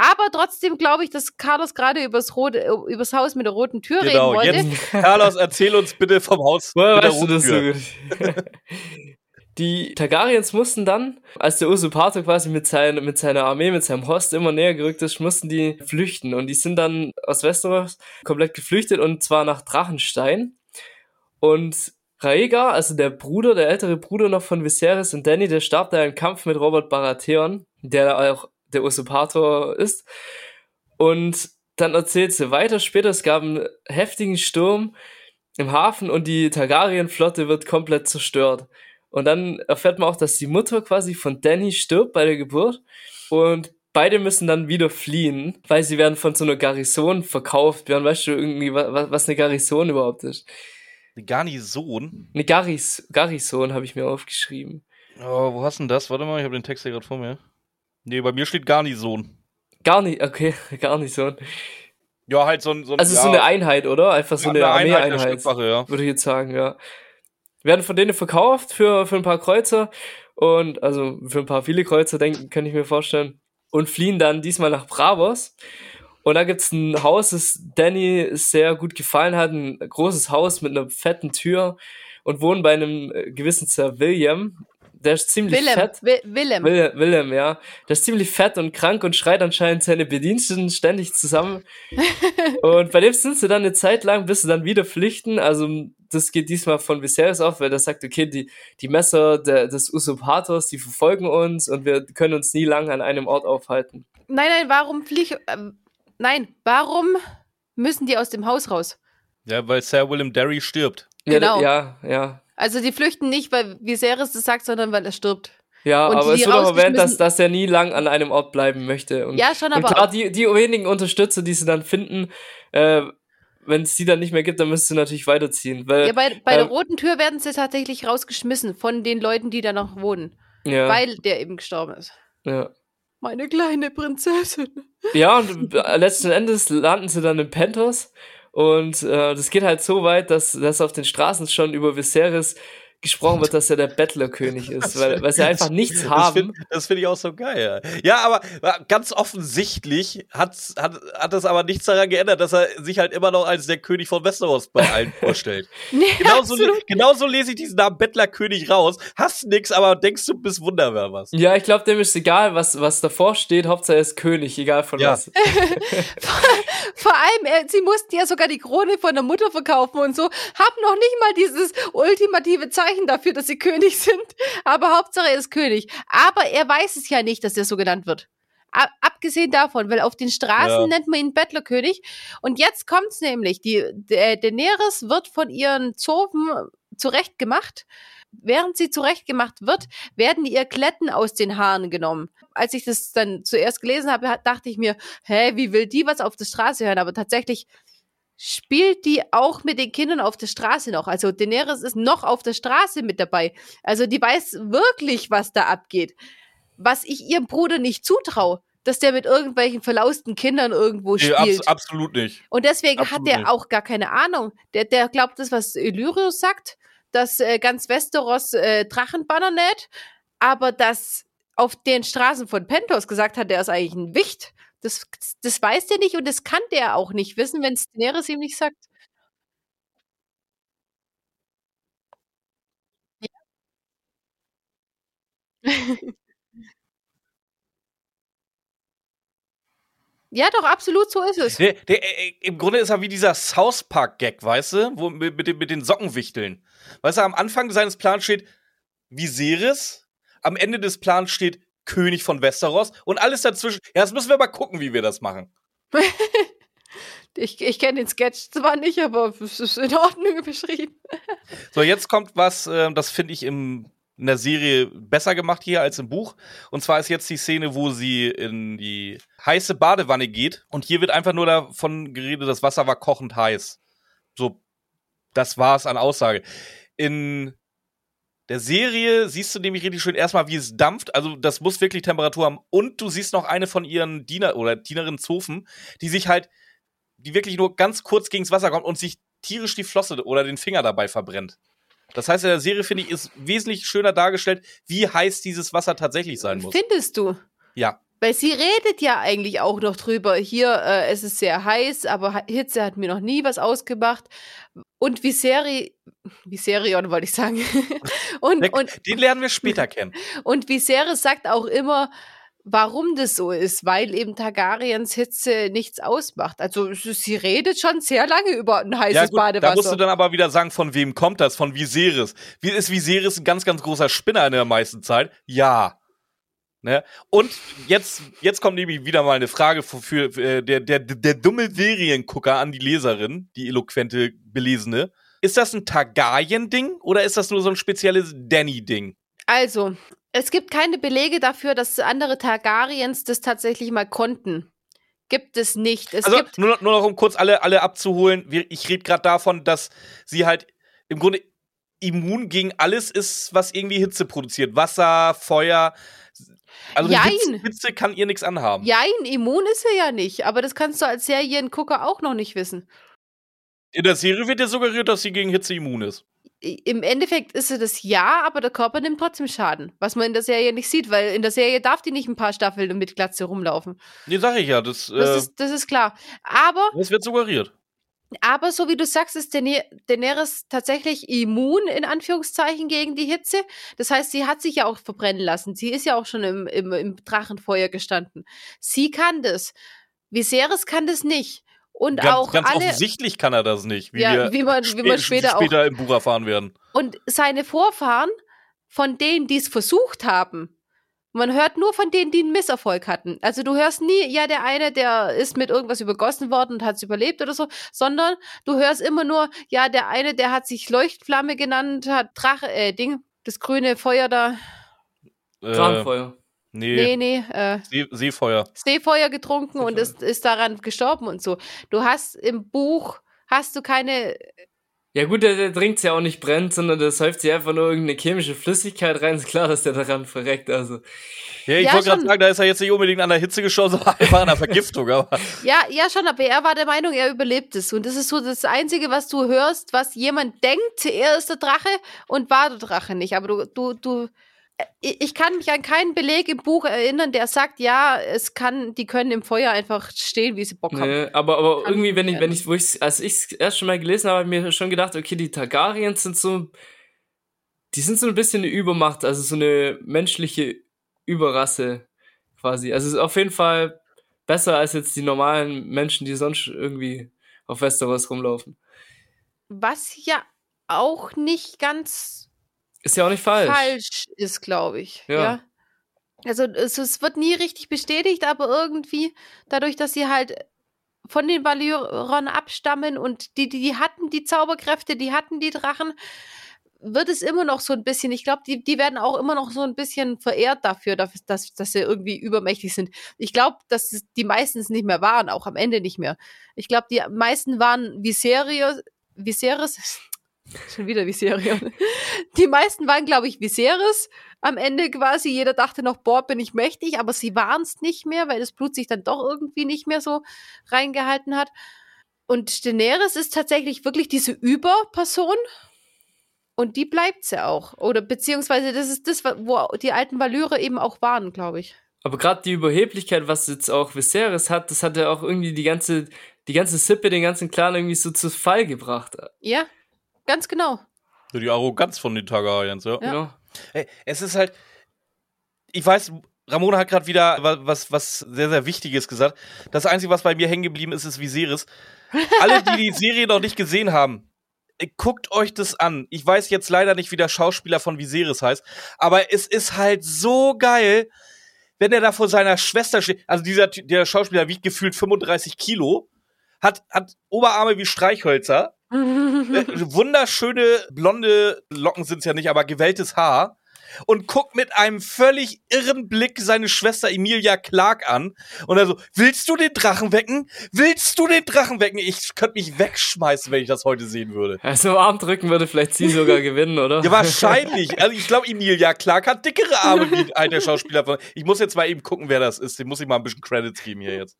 Aber trotzdem glaube ich, dass Carlos gerade übers, rote, übers Haus mit der roten Tür genau, reden wollte. Jetzt, Carlos, erzähl uns bitte vom Haus Woher mit der du roten das Tür. so gut? Die Targaryens mussten dann, als der Usurpator quasi mit, sein, mit seiner Armee, mit seinem Host immer näher gerückt ist, mussten die flüchten. Und die sind dann aus Westeros komplett geflüchtet und zwar nach Drachenstein. Und Rhaegar, also der Bruder, der ältere Bruder noch von Viserys und Danny, der starb da im Kampf mit Robert Baratheon, der auch der Usurpator ist. Und dann erzählt sie weiter später, es gab einen heftigen Sturm im Hafen und die Targaryen-Flotte wird komplett zerstört. Und dann erfährt man auch, dass die Mutter quasi von Danny stirbt bei der Geburt und beide müssen dann wieder fliehen, weil sie werden von so einer Garnison verkauft werden. Weißt du irgendwie, was, was eine Garnison überhaupt ist? Eine Garnison? Eine Garis, Garnison habe ich mir aufgeschrieben. Oh, wo hast du denn das? Warte mal, ich habe den Text hier gerade vor mir. Nee, bei mir steht Garnison. Gar nicht, okay, [LAUGHS] Garnison. Ja, halt so ein. So ein Also ja, so eine Einheit, oder? Einfach so eine, eine Einheit der Armeeeinheit. Ja. Würde ich jetzt sagen, ja. Werden von denen verkauft für, für ein paar Kreuzer und also für ein paar viele Kreuzer, denken, kann ich mir vorstellen. Und fliehen dann diesmal nach Bravos. Und da gibt's ein Haus, das Danny sehr gut gefallen hat, ein großes Haus mit einer fetten Tür und wohnen bei einem äh, gewissen Sir William. Der ist ziemlich Willem, fett. Wi- Willem. Will, Willem, ja. Der ist ziemlich fett und krank und schreit anscheinend seine Bediensteten ständig zusammen. [LAUGHS] und bei dem sind sie dann eine Zeit lang, bis sie dann wieder flüchten. Also, das geht diesmal von Viserys auf, weil der sagt, okay, die, die Messer der, des Usurpators, die verfolgen uns und wir können uns nie lang an einem Ort aufhalten. Nein, nein, warum flieg. Ähm, nein, warum müssen die aus dem Haus raus? Ja, weil Sir William Derry stirbt. Genau. Ja, ja. Also die flüchten nicht, weil Viserys das sagt, sondern weil er stirbt. Ja, Und aber es wird auch erwähnt, dass, dass er nie lang an einem Ort bleiben möchte. Und, Ja, schon, und aber klar, auch- die, die wenigen Unterstützer, die sie dann finden, äh, wenn es die dann nicht mehr gibt, dann müssen sie natürlich weiterziehen. Weil, Ja, bei, bei der ähm, roten Tür werden sie tatsächlich rausgeschmissen von den Leuten, die da noch wohnen. ja, Weil der eben gestorben ist. ja. Meine kleine Prinzessin. Ja, und äh, letzten Endes landen sie dann in Pentos und äh, das geht halt so weit, dass, dass auf den Straßen schon über Viserys gesprochen wird, dass er der Bettlerkönig [LAUGHS] ist, weil, weil sie einfach nichts Das haben. finde find ich auch so geil. Ja, ja aber ganz offensichtlich hat's, hat, hat das aber nichts daran geändert, dass er sich halt immer noch als der König von Westeros bei allen [LAUGHS] vorstellt. Nee, Genauso, genauso lese ich diesen Namen Bettlerkönig raus. Hast nix, aber denkst du bist wunderbar was. Ja, ich glaube, dem ist egal, was, was davor steht. Hauptsache er ist König, egal von Ja. was. [LAUGHS] Vor allem, äh, sie mussten ja sogar die Krone von der Mutter verkaufen und so. Hab noch nicht mal dieses ultimative Zeichen dafür, dass sie König [LAUGHS] sind. Aber Hauptsache er ist König. Aber er weiß es ja nicht, dass er so genannt wird. Abgesehen davon, weil auf den Straßen Ja. nennt man ihn Bettlerkönig. Und jetzt kommt's nämlich. Die, der Daenerys wird von ihren Zofen zurechtgemacht. Während sie zurechtgemacht wird, werden ihr Kletten aus den Haaren genommen. Als ich das dann zuerst gelesen habe, dachte ich mir, hä, wie will die was auf der Straße hören? Aber tatsächlich spielt die auch mit den Kindern auf der Straße noch. Also Daenerys ist noch auf der Straße mit dabei. Also die weiß wirklich, was da abgeht. Was ich ihrem Bruder nicht zutraue, dass der mit irgendwelchen verlausten Kindern irgendwo Nee, spielt. abs absolut nicht. Und deswegen Absolut hat der nicht. auch gar keine Ahnung. Der, der glaubt das, was Illyrius sagt, dass äh, ganz Westeros äh, Drachenbanner näht, aber dass auf den Straßen von Pentos gesagt hat, der ist eigentlich ein Wicht. Das, das weiß der nicht und das kann der auch nicht wissen, wenn es Daenerys ihm nicht sagt. Ja, doch, absolut, so ist es. Der, der, äh, Im Grunde ist er wie dieser South Park-Gag, weißt du? Wo, mit, mit den Sockenwichteln. Weißt du, am Anfang seines Plans steht Viserys, am Ende des Plans steht König von Westeros und alles dazwischen. Ja, das müssen wir mal gucken, wie wir das machen. [LAUGHS] ich ich kenne den Sketch zwar nicht, aber es ist in Ordnung beschrieben. [LAUGHS] so, jetzt kommt was, äh, das finde ich im in der Serie besser gemacht hier als im Buch. Und zwar ist jetzt die Szene, wo sie in die heiße Badewanne geht. Und hier wird einfach nur davon geredet, das Wasser war kochend heiß. So, das war's an Aussage. In der Serie siehst du nämlich richtig schön erstmal, wie es dampft. Also, das muss wirklich Temperatur haben. Und du siehst noch eine von ihren Diener oder Dienerinnen Zofen, die sich halt, die wirklich nur ganz kurz gegens Wasser kommt und sich tierisch die Flosse oder den Finger dabei verbrennt. Das heißt, in der Serie, finde ich, ist wesentlich schöner dargestellt, wie heiß dieses Wasser tatsächlich sein muss. Findest du? Ja. Weil sie redet ja eigentlich auch noch drüber. Hier, äh, es ist sehr heiß, aber Hitze hat mir noch nie was ausgemacht. Und Viseri, Viserion wollte ich sagen. [LAUGHS] und, den, und, den lernen wir später [LAUGHS] kennen. Und Viserys sagt auch immer, warum das so ist, weil eben Targaryens Hitze nichts ausmacht. Also sie redet schon sehr lange über ein heißes ja, gut, Badewasser. Da musst du dann aber wieder sagen, von wem kommt das? Von Viserys. Wie ist Viserys ein ganz, ganz großer Spinner in der meisten Zeit? Ja. Ne? Und jetzt, jetzt kommt nämlich wieder mal eine Frage für, für, für äh, der, der, der dumme Seriengucker an die Leserin, die eloquente Belesene. Ist das ein Targaryen-Ding oder ist das nur so ein spezielles Danny-Ding? Also, es gibt keine Belege dafür, dass andere Targaryens das tatsächlich mal konnten. Gibt es nicht. Es also nur, nur noch um kurz alle, alle abzuholen. Ich rede gerade davon, dass sie halt im Grunde immun gegen alles ist, was irgendwie Hitze produziert. Wasser, Feuer. Also Hitze, Hitze, kann ihr nichts anhaben. Jein, immun ist er ja nicht. Aber das kannst du als Seriengucker auch noch nicht wissen. In der Serie wird ja suggeriert, dass sie gegen Hitze immun ist im Endeffekt ist es das ja, aber der Körper nimmt trotzdem Schaden. Was man in der Serie nicht sieht, weil in der Serie darf die nicht ein paar Staffeln mit Glatze rumlaufen. Nee, sag ich ja. Das, äh, das, ist, das ist klar. Aber. Das wird suggeriert. Aber so wie du sagst, ist Daenerys tatsächlich immun, in Anführungszeichen, gegen die Hitze. Das heißt, sie hat sich ja auch verbrennen lassen. Sie ist ja auch schon im, im, im Drachenfeuer gestanden. Sie kann das. Viserys kann das nicht. Und ganz, auch ganz alle, offensichtlich kann er das nicht, wie, ja, wir wie, man, wie man später, später im Buch erfahren werden. Und seine Vorfahren, von denen, die es versucht haben, man hört nur von denen, die einen Misserfolg hatten. Also du hörst nie, ja, der eine, der ist mit irgendwas übergossen worden und hat es überlebt oder so, sondern du hörst immer nur, ja, der eine, der hat sich Leuchtflamme genannt, hat Drache, äh, Ding, das grüne Feuer da. Äh, Kranfeuer. Nee, nee, nee äh, See Seefeuer. Seefeuer getrunken Seefeuer. und ist, ist daran gestorben und so. Du hast im Buch, hast du keine. Ja gut, der, der trinkt ja auch nicht brennt, sondern der säuft sich einfach nur irgendeine chemische Flüssigkeit rein. Ist klar, dass der daran verreckt, also. Ja, ich ja, wollte gerade sagen, da ist er jetzt nicht unbedingt an der Hitze geschossen, sondern einfach an der Vergiftung. Aber. [LAUGHS] Ja, ja, schon, aber er war der Meinung, er überlebt es. Und das ist so das Einzige, was du hörst, was jemand denkt, er ist der Drache und war der Drache nicht. Aber du, du, du ich kann mich an keinen Beleg im Buch erinnern, der sagt, ja, es kann, die können im Feuer einfach stehen, wie sie Bock haben. Nee, aber, aber irgendwie, wenn ich, wenn ich, wo ich, als ich es erst schon mal gelesen habe, habe ich mir schon gedacht, okay, die Targaryens sind so, die sind so ein bisschen eine Übermacht, also so eine menschliche Überrasse quasi. Also es ist auf jeden Fall besser als jetzt die normalen Menschen, die sonst irgendwie auf Westeros rumlaufen. Was ja auch nicht ganz ist ja auch nicht falsch. Falsch ist, glaube ich. Ja. ja. Also es, es, wird nie richtig bestätigt, aber irgendwie, dadurch, dass sie halt von den Valyrern abstammen und die, die, die hatten die Zauberkräfte, die hatten die Drachen, wird es immer noch so ein bisschen, ich glaube, die, die werden auch immer noch so ein bisschen verehrt dafür, dass, dass, dass sie irgendwie übermächtig sind. Ich glaube, dass die meistens nicht mehr waren, auch am Ende nicht mehr. Ich glaube, die meisten waren Viserys, Viserys, Schon wieder Viserion. Die meisten waren, glaube ich, Viserys. Am Ende quasi, jeder dachte noch, boah, bin ich mächtig, aber sie waren es nicht mehr, weil das Blut sich dann doch irgendwie nicht mehr so reingehalten hat. Und Daenerys ist tatsächlich wirklich diese Überperson. Und die bleibt sie auch. Oder beziehungsweise das ist das, wo die alten Valyre eben auch waren, glaube ich. Aber gerade die Überheblichkeit, was jetzt auch Viserys hat, das hat ja auch irgendwie die ganze, die ganze Sippe, den ganzen Clan irgendwie so zu Fall gebracht. Ja, Ganz genau. Die Arroganz von den Targaryens, ja. ja. Genau. Hey, es ist halt. Ich weiß, Ramona hat gerade wieder was, was sehr, sehr Wichtiges gesagt. Das Einzige, was bei mir hängen geblieben ist, ist Viserys. Alle, die die Serie noch nicht gesehen haben, guckt euch das an. Ich weiß jetzt leider nicht, wie der Schauspieler von Viserys heißt, aber es ist halt so geil, wenn er da vor seiner Schwester steht. Also dieser der Schauspieler wiegt gefühlt 35 Kilo, hat, hat Oberarme wie Streichhölzer, äh, [LAUGHS] wunderschöne blonde Locken sind's ja nicht, aber gewelltes Haar und guckt mit einem völlig irren Blick seine Schwester Emilia Clark an. Und er so, willst du den Drachen wecken? Willst du den Drachen wecken? Ich könnte mich wegschmeißen, wenn ich das heute sehen würde. Also Arm drücken würde vielleicht sie sogar gewinnen, oder? Ja, wahrscheinlich. Also ich glaube, Emilia Clark hat dickere Arme wie ein der Schauspieler. Ich muss jetzt mal eben gucken, wer das ist. Dem muss ich mal ein bisschen Credits geben hier jetzt.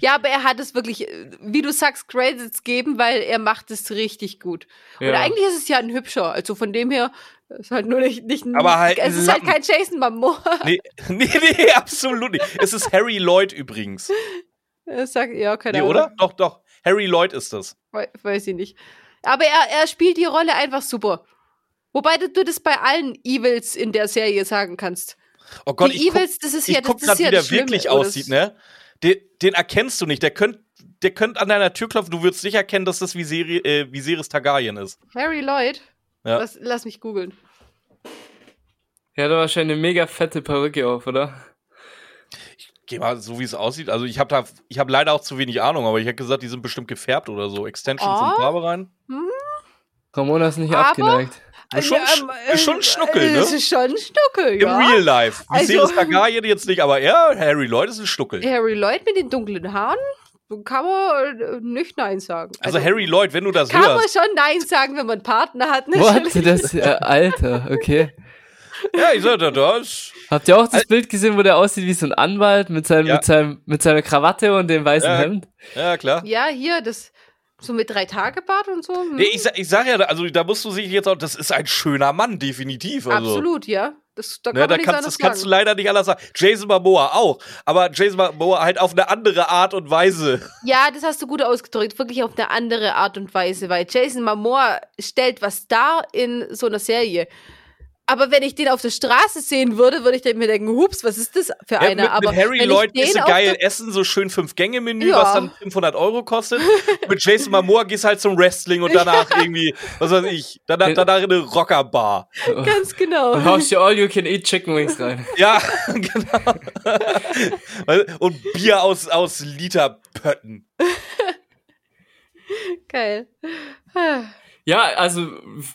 Ja, aber er hat es wirklich, wie du sagst, Credits geben, weil er macht es richtig gut. Ja. Und eigentlich ist es ja ein hübscher. Also von dem her ist halt nur nicht, nicht ein, aber halt es ist halt kein Jason Momoa. Nee, [LAUGHS] nee, nee, absolut nicht. Es ist Harry Lloyd übrigens. Sag, ja, keine nee, Ahnung. oder? Doch, doch. Harry Lloyd ist das. Weiß ich nicht. Aber er, er spielt die Rolle einfach super. Wobei du, das bei allen Evils in der Serie sagen kannst. Oh Gott, die ich Evils, guck, das ist ja, das guck grad, ja wie der wirklich aussieht, ne? Den, den, erkennst du nicht. Der könnte der könnt an deiner Tür klopfen. Du würdest nicht erkennen, dass das Viserys, äh, Viserys Targaryen ist. Harry Lloyd? Ja. Lass, lass mich googeln. Er hat wahrscheinlich eine mega fette Perücke auf, oder? Ich gehe mal so, wie es aussieht. Also ich habe da, ich habe leider auch zu wenig Ahnung, aber ich hätte gesagt, die sind bestimmt gefärbt oder so. Extensions oh. und Farbe rein. Hm. Ramona ist nicht aber, abgeneigt. Ist schon, ähm, ist schon ein Schnuckel, ne? Das ist schon ein Schnuckel, ja. Im Real Life. Wie also, sehe Targaryen jetzt nicht, aber er, Harry Lloyd ist ein Schnuckel. Harry Lloyd mit den dunklen Haaren? kann man äh, nicht Nein sagen. Also, also, Harry Lloyd, wenn du das kann hörst. Kann man schon Nein sagen, wenn man einen Partner hat. What? Das, äh, Alter, okay. Ja, ich sagte das. Habt ihr auch das Bild gesehen, wo der aussieht wie so ein Anwalt mit, seinem, ja. mit, seinem, mit seiner Krawatte und dem weißen ja. Hemd? Ja, klar. Ja, hier, das so mit drei Tage Bart und so. Hm. Nee, ich, ich sag ja, also da musst du sich jetzt auch, das ist ein schöner Mann, definitiv. Also. Absolut, ja. Das, da kann ja, da kannst, das kannst du leider nicht anders sagen. Jason Momoa auch. Aber Jason Momoa halt auf eine andere Art und Weise. Ja, das hast du gut ausgedrückt. Wirklich auf eine andere Art und Weise. Weil Jason Momoa stellt was dar in so einer Serie. Aber wenn ich den auf der Straße sehen würde, würde ich mir denken, hups, was ist das für ja, einer? Mit, aber mit Harry Lloyd ist geil essen, so schön Fünf-Gänge-Menü, ja. was dann 500 Euro kostet. mit Jason Momoa gehst halt zum Wrestling und danach irgendwie, was weiß ich, danach, danach in eine Rockerbar. Ganz genau. Und haust dir All-You-Can-Eat Chicken Wings rein. Ja, [LAUGHS] genau. und Bier aus, aus Literpötten. Geil. Ja, also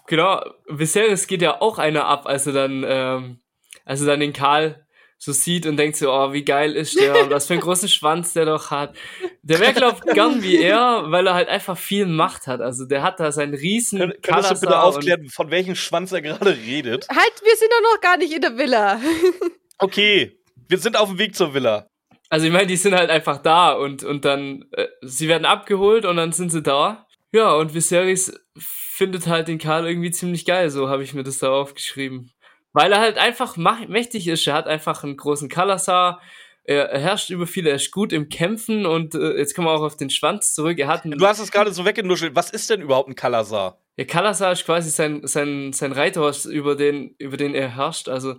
genau, Viserys geht ja auch einer ab, als er dann, ähm, als er dann den Karl so sieht und denkt so, oh, wie geil ist der und was für einen großen Schwanz der doch hat. Der wäre, glaub gern wie er, weil er halt einfach viel Macht hat. Also der hat da seinen riesen Kön Könntest du bitte aufklären, von welchem Schwanz er gerade redet? Halt, wir sind doch noch gar nicht in der Villa. [LAUGHS] okay, wir sind auf dem Weg zur Villa. Also ich meine, die sind halt einfach da und, und dann, äh, sie werden abgeholt und dann sind sie da. Ja, und Viserys findet halt den Karl irgendwie ziemlich geil, so habe ich mir das da aufgeschrieben. Weil er halt einfach mächtig ist, er hat einfach einen großen Kalasar, er, er herrscht über viele, er ist gut im Kämpfen und äh, jetzt kommen wir auch auf den Schwanz zurück. Er hat einen, du hast es gerade so weggenuschelt. Was ist denn überhaupt ein Kalasar? Ja, Kalasar ist quasi sein, sein, sein Reiterhorst, über den, über den er herrscht. Also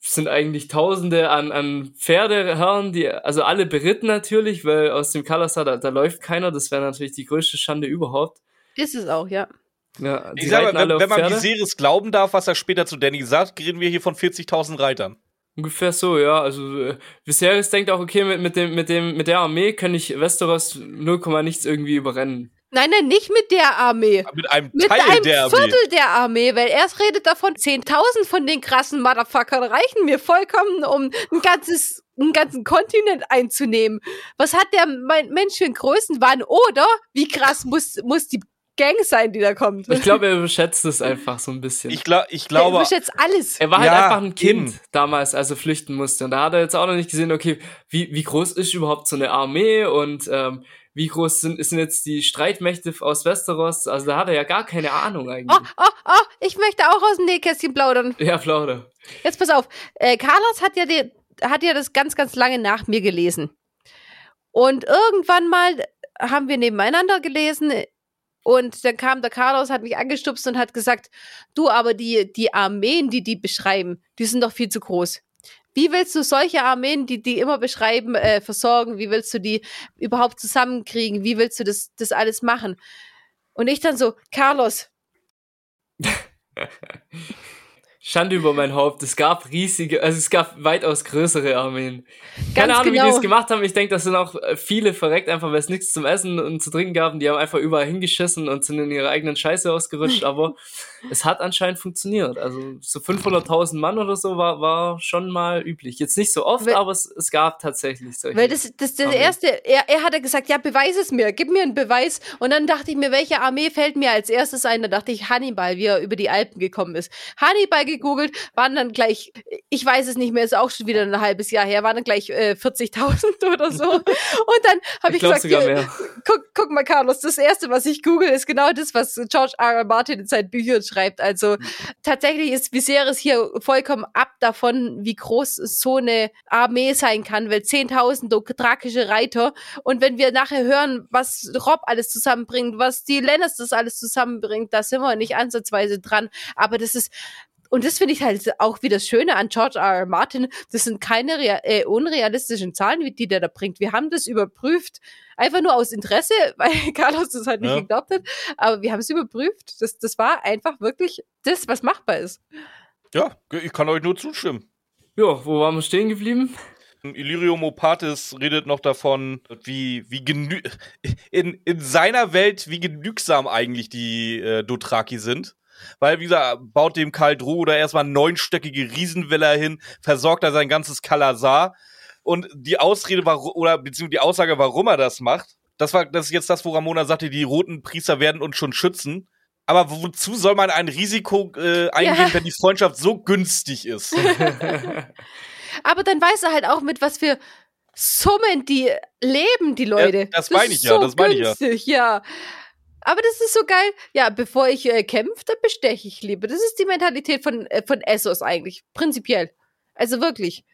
sind eigentlich Tausende an, an Pferdeherren, die, also alle beritten natürlich, weil aus dem Kalasar, da, da läuft keiner. Das wäre natürlich die größte Schande überhaupt. Ist es auch, ja. Ja, ich sage, wenn, wenn man Viserys glauben darf, was er später zu Danny sagt, reden wir hier von 40.000 Reitern. Ungefähr so, ja. Also äh, Viserys denkt auch, okay, mit, mit, dem, mit, dem, mit der Armee kann ich Westeros 0, nichts irgendwie überrennen. Nein, nein, nicht mit der Armee. Mit einem mit Teil einem der Armee. Viertel der Armee, weil erst redet davon, 10.000 von den krassen Motherfuckern reichen mir vollkommen, um ein ganzes, einen ganzen Kontinent einzunehmen. Was hat der Mensch für einen Größenwahn? Oder wie krass muss, muss die Gang sein, die da kommt. Ich glaube, er überschätzt es einfach so ein bisschen. Ich, glaub, ich glaube. Er überschätzt alles. Er war halt ja, einfach ein Kind eben. damals, als er flüchten musste. Und da hat er jetzt auch noch nicht gesehen, okay, wie, wie groß ist überhaupt so eine Armee und ähm, wie groß sind, sind jetzt die Streitmächte aus Westeros? Also da hat er ja gar keine Ahnung eigentlich. Oh, oh, oh, ich möchte auch aus dem Nähkästchen plaudern. Ja, plaudere. Jetzt pass auf. Äh, Carlos hat ja, die, hat ja das ganz, ganz lange nach mir gelesen. Und irgendwann mal haben wir nebeneinander gelesen und dann kam der Carlos, hat mich angestupst und hat gesagt, du, aber die, die Armeen, die die beschreiben, die sind doch viel zu groß. Wie willst du solche Armeen, die die immer beschreiben, äh, versorgen? Wie willst du die überhaupt zusammenkriegen? Wie willst du das, das alles machen? Und ich dann so, Carlos. [LAUGHS] Schande über mein Haupt. Es gab riesige, also es gab weitaus größere Armeen. Keine Ganz Ahnung, wie die genau. das gemacht haben. Ich denke, das sind auch äh, viele verreckt, einfach weil es nichts zum Essen und zu trinken gab. Und die haben einfach überall hingeschissen und sind in ihre eigenen Scheiße ausgerutscht. Aber [LAUGHS] es hat anscheinend funktioniert. Also so 500.000 Mann oder so war, war schon mal üblich. Jetzt nicht so oft, Weil- aber es, es gab tatsächlich solche. Weil das, das, das erste, er, er hatte gesagt, ja, beweis es mir, gib mir einen Beweis. Und dann dachte ich mir, welche Armee fällt mir als erstes ein? Da dachte ich Hannibal, wie er über die Alpen gekommen ist. Hannibal gegoogelt, waren dann gleich, ich weiß es nicht mehr, ist auch schon wieder ein halbes Jahr her, waren dann gleich äh, 40.000 [LAUGHS] oder so. [LAUGHS] Und dann habe ich, ich gesagt, hier, guck, guck mal, Carlos, das erste, was ich google, ist genau das, was George R. R. Martin in seinen Büchern schreibt. Also tatsächlich ist Viserys hier vollkommen ab davon, wie groß so eine Armee sein kann, weil 10.000 drakische Reiter und wenn wir nachher hören, was Rob alles zusammenbringt, was die Lannisters alles zusammenbringt, da sind wir nicht ansatzweise dran, aber das ist und das finde ich halt auch wie das Schöne an George R. R. Martin. Das sind keine äh, unrealistischen Zahlen, wie die der da bringt. Wir haben das überprüft, einfach nur aus Interesse, [LAUGHS] weil Carlos das halt nicht Ja. geglaubt hat. Aber wir haben es überprüft. Das, das war einfach wirklich das, was machbar ist. Ja, ich kann euch nur zustimmen. Ja, wo waren wir stehen geblieben? Illyrio Mopatis redet noch davon, wie, wie genü in, in seiner Welt, wie genügsam eigentlich die äh, Dothraki sind. Weil, wie gesagt, baut dem Karl Droh da erstmal neunstöckige Riesenvilla hin, versorgt er sein ganzes Kalasar. Und die Ausrede, warum, oder beziehungsweise die Aussage, warum er das macht, das war, das ist jetzt das, wo Ramona sagte, die roten Priester werden uns schon schützen. Aber wozu soll man ein Risiko äh, eingehen, Ja. wenn die Freundschaft so günstig ist? [LAUGHS] Aber dann weiß er halt auch, mit was für Summen die leben, die Leute. Ja, das meine ich ja, das meine ich ja. ja. Aber das ist so geil. Ja, bevor ich äh, kämpfe, dann besteche ich lieber. Das ist die Mentalität von, äh, von Essos eigentlich, prinzipiell. Also wirklich.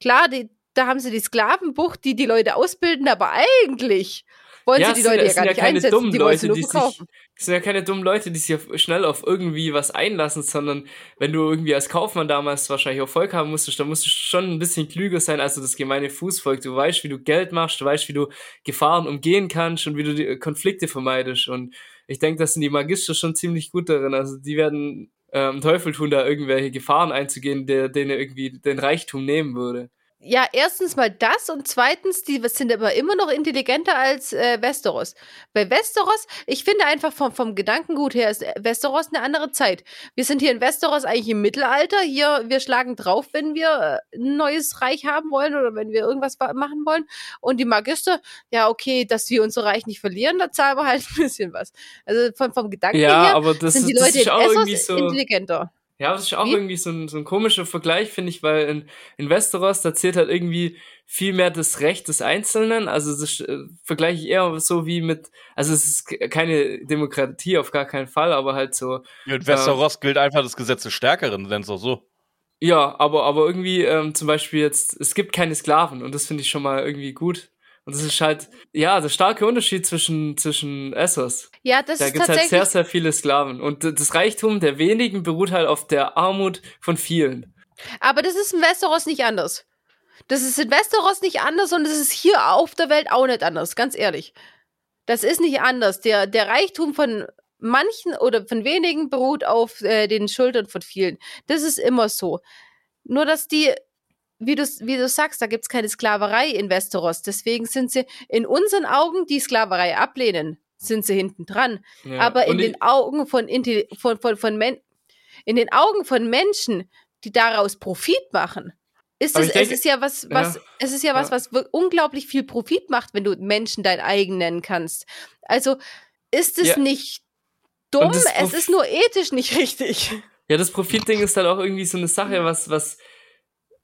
Klar, die, da haben sie die Sklavenbucht, die die Leute ausbilden, aber eigentlich wollen sie es die Leute ja gar nicht einsetzen, die wollen sie Leute, nur verkaufen. sich, es sind ja keine dummen Leute, die sich schnell auf irgendwie was einlassen, sondern wenn du irgendwie als Kaufmann damals wahrscheinlich Erfolg haben musstest, dann musst du schon ein bisschen klüger sein als das gemeine Fußvolk. Du weißt, wie du Geld machst, du weißt, wie du Gefahren umgehen kannst und wie du die äh, Konflikte vermeidest. Und ich denke, das sind die Magister schon ziemlich gut darin. Also die werden ähm, Teufel tun, da irgendwelche Gefahren einzugehen, der denen irgendwie den Reichtum nehmen würde. Ja, erstens mal das und zweitens, die sind aber immer noch intelligenter als äh, Westeros. Bei Westeros, ich finde einfach vom, vom Gedankengut her ist äh, Westeros eine andere Zeit. Wir sind hier in Westeros eigentlich im Mittelalter. Hier, wir schlagen drauf, wenn wir äh, ein neues Reich haben wollen oder wenn wir irgendwas wa- machen wollen. Und die Magister, ja, okay, dass wir unser Reich nicht verlieren, da zahlen wir halt [LAUGHS] ein bisschen was. Also vom, vom Gedanken Ja, her aber das, sind die Leute ist in Essos so. intelligenter. Ja, das ist auch Wie? irgendwie so ein, so ein komischer Vergleich, finde ich, weil in, in Westeros, da zählt halt irgendwie viel mehr das Recht des Einzelnen. Also das äh, vergleiche ich eher so wie mit, also es ist ke- keine Demokratie auf gar keinen Fall, aber halt so, In Westeros gilt einfach das Gesetz des Stärkeren, nenn's doch so. ja, aber, aber irgendwie ähm, zum Beispiel jetzt, es gibt keine Sklaven und das finde ich schon mal irgendwie gut. Und das ist halt, ja, der starke Unterschied zwischen, zwischen Essos. Ja, das Da ist gibt's halt tatsächlich sehr, sehr viele Sklaven. Und das Reichtum der wenigen beruht halt auf der Armut von vielen. Aber das ist in Westeros nicht anders. Das ist in Westeros nicht anders und das ist hier auf der Welt auch nicht anders, ganz ehrlich. Das ist nicht anders. Der, der Reichtum von manchen oder von wenigen beruht auf äh, den Schultern von vielen. Das ist immer so. Nur, dass die, wie du, wie du sagst, da gibt es keine Sklaverei in Westeros. Deswegen sind sie in unseren Augen, die Sklaverei ablehnen, sind sie hinten dran. Ja. Aber in den Augen von, Intelli- von, von, von Men in den Augen von Menschen, die daraus Profit machen, ist es, denke- es ist ja was, was, Ja. es ist ja was, Ja. was unglaublich viel Profit macht, wenn du Menschen dein eigen nennen kannst. Also ist es nicht dumm, es ist nur ethisch nicht [LAUGHS] richtig. Ja, das Profitding ist halt auch irgendwie so eine Sache, was, was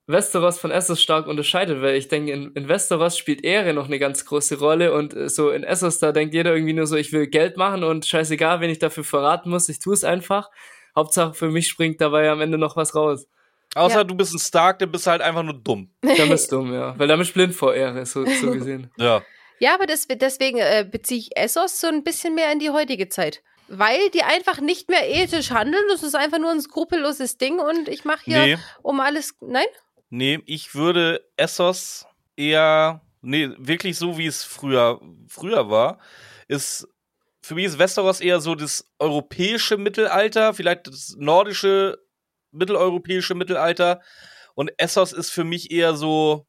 Westeros von Essos stark unterscheidet, weil ich denke, in, in Westeros spielt Ehre noch eine ganz große Rolle und äh, so in Essos, da denkt jeder irgendwie nur so, ich will Geld machen und scheißegal, wen ich dafür verraten muss, ich tue es einfach. Hauptsache für mich springt dabei am Ende noch was raus. Außer Ja. du bist ein Stark, dann bist du halt einfach nur dumm. [LAUGHS] Dann bist du dumm, ja. Weil dann bist du blind vor Ehre, so, so gesehen. [LAUGHS] Ja. Ja, aber das, deswegen äh, beziehe ich Essos so ein bisschen mehr in die heutige Zeit. Weil die einfach nicht mehr ethisch handeln. Das ist einfach nur ein skrupelloses Ding und ich mache hier Nee, um alles. Nein? Nee, ich würde Essos eher, nee, wirklich so wie es früher, früher war, ist für mich ist Westeros eher so das europäische Mittelalter, vielleicht das nordische, mitteleuropäische Mittelalter. Und Essos ist für mich eher so.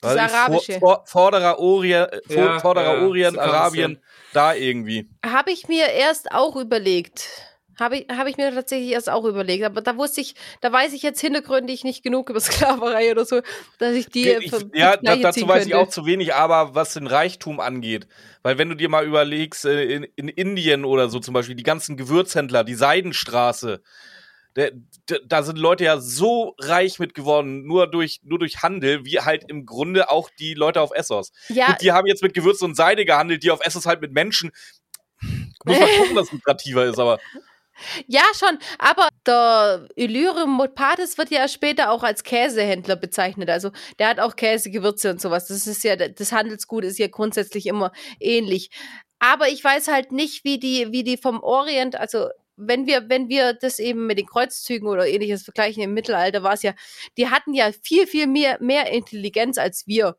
Das Arabische. Vor, vor, Vorderer Orient, ja, Vorderer ja, Orient Arabien, da irgendwie. Habe ich mir erst auch überlegt. Habe ich, hab ich mir tatsächlich erst auch überlegt. Aber da wusste ich, da weiß ich jetzt hintergründig nicht genug über [LAUGHS] Sklaverei oder so, dass ich die. Ich, ja, da, dazu weiß ich auch zu wenig, aber was den Reichtum angeht. Weil wenn du dir mal überlegst, äh, in, in Indien oder so zum Beispiel, die ganzen Gewürzhändler, die Seidenstraße, der, der, da sind Leute ja so reich mit geworden, nur durch, nur durch Handel, wie halt im Grunde auch die Leute auf Essos. Ja. Und die haben jetzt mit Gewürzen und Seide gehandelt, die auf Essos halt mit Menschen. Muss man [LAUGHS] gucken, dass es lukrativer ist, aber. Ja, schon, aber der Illyrium Mopatis wird ja später auch als Käsehändler bezeichnet. Also der hat auch Käse, Gewürze und sowas. Das ist ja, das Handelsgut ist ja grundsätzlich immer ähnlich. Aber ich weiß halt nicht, wie die, wie die vom Orient, also wenn wir, wenn wir das eben mit den Kreuzzügen oder ähnliches vergleichen, im Mittelalter war es ja, die hatten ja viel, viel mehr, mehr Intelligenz als wir.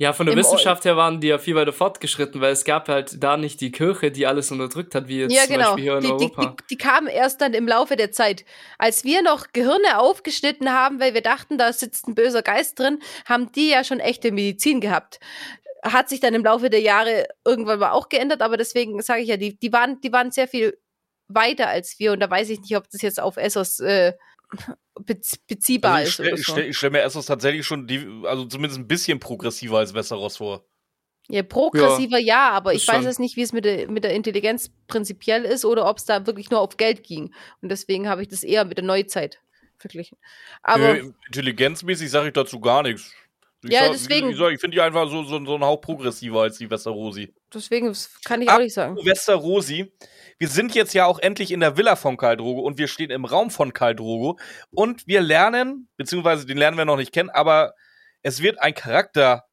Ja, von der Wissenschaft her waren die ja viel weiter fortgeschritten, weil es gab halt da nicht die Kirche, die alles unterdrückt hat, wie jetzt ja, genau. zum Beispiel hier in die, Europa. Die, die, die kamen erst dann im Laufe der Zeit. Als wir noch Gehirne aufgeschnitten haben, weil wir dachten, da sitzt ein böser Geist drin, haben die ja schon echte Medizin gehabt hat sich dann im Laufe der Jahre irgendwann mal auch geändert, aber deswegen sage ich ja, die, die, waren, die waren sehr viel weiter als wir und da weiß ich nicht, ob das jetzt auf Essos äh, beziehbar also ist. So. Ich stelle stell mir Essos tatsächlich schon, die, also zumindest ein bisschen progressiver als Westeros vor. Ja, progressiver ja, ja aber ich weiß jetzt nicht, wie es mit der, mit der Intelligenz prinzipiell ist oder ob es da wirklich nur auf Geld ging. Und deswegen habe ich das eher mit der Neuzeit verglichen. Aber äh, intelligenzmäßig sage ich dazu gar nichts. Ich ja, sag, deswegen. Ich, ich finde die einfach so, so, so ein Hauch progressiver als die Westerosi. Deswegen kann ich auch nicht sagen. Westerosi wir sind jetzt ja auch endlich in der Villa von Karl Drogo und wir stehen im Raum von Karl Drogo und wir lernen, beziehungsweise den lernen wir noch nicht kennen, aber es wird ein Charakter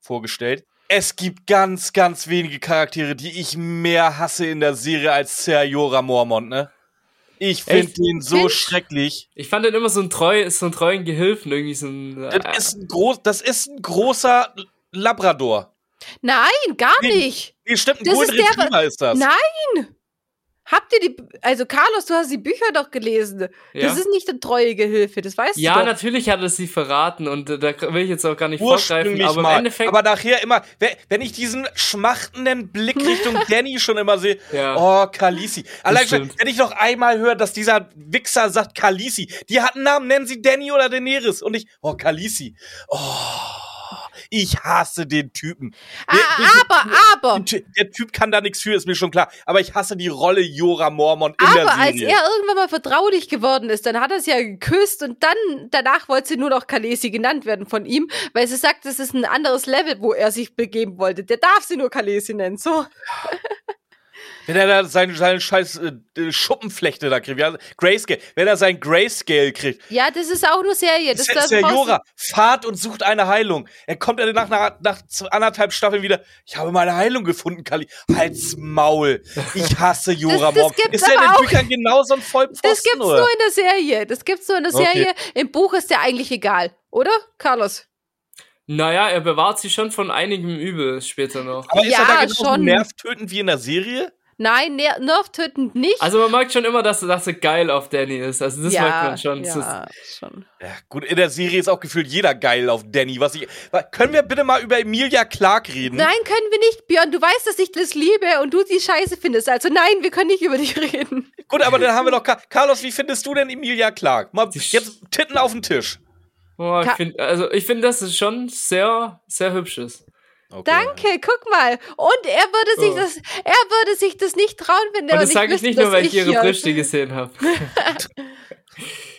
vorgestellt. Es gibt ganz, ganz wenige Charaktere, die ich mehr hasse in der Serie als Ser Jorah Mormont, ne? Ich finde den so Find? schrecklich. Ich fand den immer so ein treu, so einen treuen Gehilfen, irgendwie so ein. Äh, das, ist ein groß, das ist ein großer Labrador. Nein, gar nicht. Nee, stimmt, ein das Golden Retriever ist das. Nein! Habt ihr die, also Carlos, du hast die Bücher doch gelesen. Ja. Das ist nicht eine treue Gehilfe, das weißt ja, du doch. Ja, natürlich hat es sie verraten und äh, da will ich jetzt auch gar nicht vorgreifen, aber mal. im Endeffekt. Aber nachher immer, wenn ich diesen schmachtenden Blick [LAUGHS] Richtung Danny schon immer sehe, ja. oh, Kalisi. Allein schon, wenn ich noch einmal höre, dass dieser Wichser sagt Kalisi, die hat einen Namen, nennen sie Danny oder Daenerys und ich, oh, Kalisi. Oh. Ich hasse den Typen. Der, ah, aber, aber. Der Typ kann da nichts für, ist mir schon klar. Aber ich hasse die Rolle Jora Mormont in aber der Serie. Aber als er irgendwann mal vertraulich geworden ist, dann hat er sie ja geküsst und dann, danach wollte sie nur noch Kalesi genannt werden von ihm, weil sie sagt, das ist ein anderes Level, wo er sich begeben wollte. Der darf sie nur Kalesi nennen, so. [LAUGHS] Wenn er da seinen, seinen scheiß äh, Schuppenflechte da kriegt, ja, Grayscale, wenn er sein Grayscale kriegt. Ja, das ist auch nur Serie. Das, das ist der Jora, fahrt und sucht eine Heilung. Er kommt dann nach, nach, nach anderthalb Staffeln wieder, ich habe meine Heilung gefunden, Kali. Halt's Maul. Ich hasse Jora das, das Ist der in den Büchern genauso ein Vollpfosten, Das gibt's oder? nur in der Serie. Das gibt's nur in der Serie. Okay. Im Buch ist der eigentlich egal, oder, Carlos? Naja, er bewahrt sich schon von einigem Übel später noch. Aber ist ja, er da genauso schon. nervtötend wie in der Serie? Nein, ner nerv tötend nicht. Also man merkt schon immer, dass, dass er geil auf Danny ist. Also das ja, merkt man schon. Ja, schon. Ja, gut, in der Serie ist auch gefühlt jeder geil auf Danny. Was ich, können wir bitte mal über Emilia Clark reden? Nein, können wir nicht, Björn. Du weißt, dass ich das liebe und du die Scheiße findest. Also nein, wir können nicht über dich [LAUGHS] reden. Gut, aber dann haben wir doch Carlos, wie findest du denn Emilia Clark? Mal jetzt Titten auf den Tisch. Oh, ich find, also ich finde, dass es schon sehr, sehr hübsch ist. Okay. Danke, guck mal. Und er würde sich oh. das, er würde sich das nicht trauen, wenn er Und das sage ich nicht nur, weil ich ihre Brüste gesehen habe. [LAUGHS]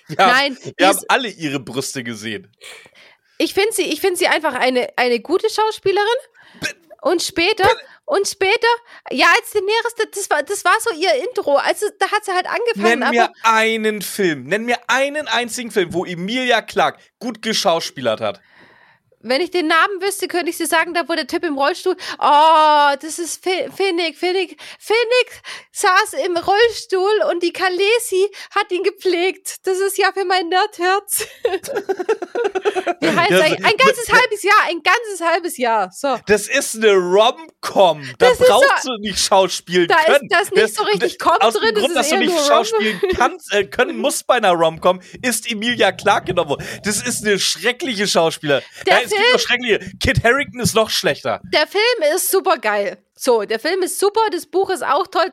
ja, Nein, wir haben alle ihre Brüste gesehen. Ich finde sie, ich finde sie einfach eine, eine gute Schauspielerin. Und später, und später, ja, als Daenerys, das war, das war so ihr Intro. Also, da hat sie halt angefangen. Nenn mir einen Film, nenn mir einen einzigen Film, wo Emilia Clark gut geschauspielert hat. Wenn ich den Namen wüsste, könnte ich dir sagen, da wo der Typ im Rollstuhl. Oh, das ist Finnick. Finnick. Finnick saß im Rollstuhl und die Kalesi hat ihn gepflegt. Das ist ja für mein Nerdherz. [LAUGHS] Wie heißt das, eigentlich? Ein ganzes halbes Jahr, ein ganzes halbes Jahr. So. Das ist eine Rom-Com. Da das brauchst so, du nicht schauspielen da können. Da ist das nicht das, so richtig Com aus drin. Dem Grund, dass du nicht schauspielen [LAUGHS] kannst, äh, können musst bei einer Rom-Com, ist Emilia Clark genommen worden. Das ist eine schreckliche Schauspieler. Der es gibt noch schreckliche. Kit Harrington ist noch schlechter. Der Film ist super geil. So, der Film ist super, das Buch ist auch toll.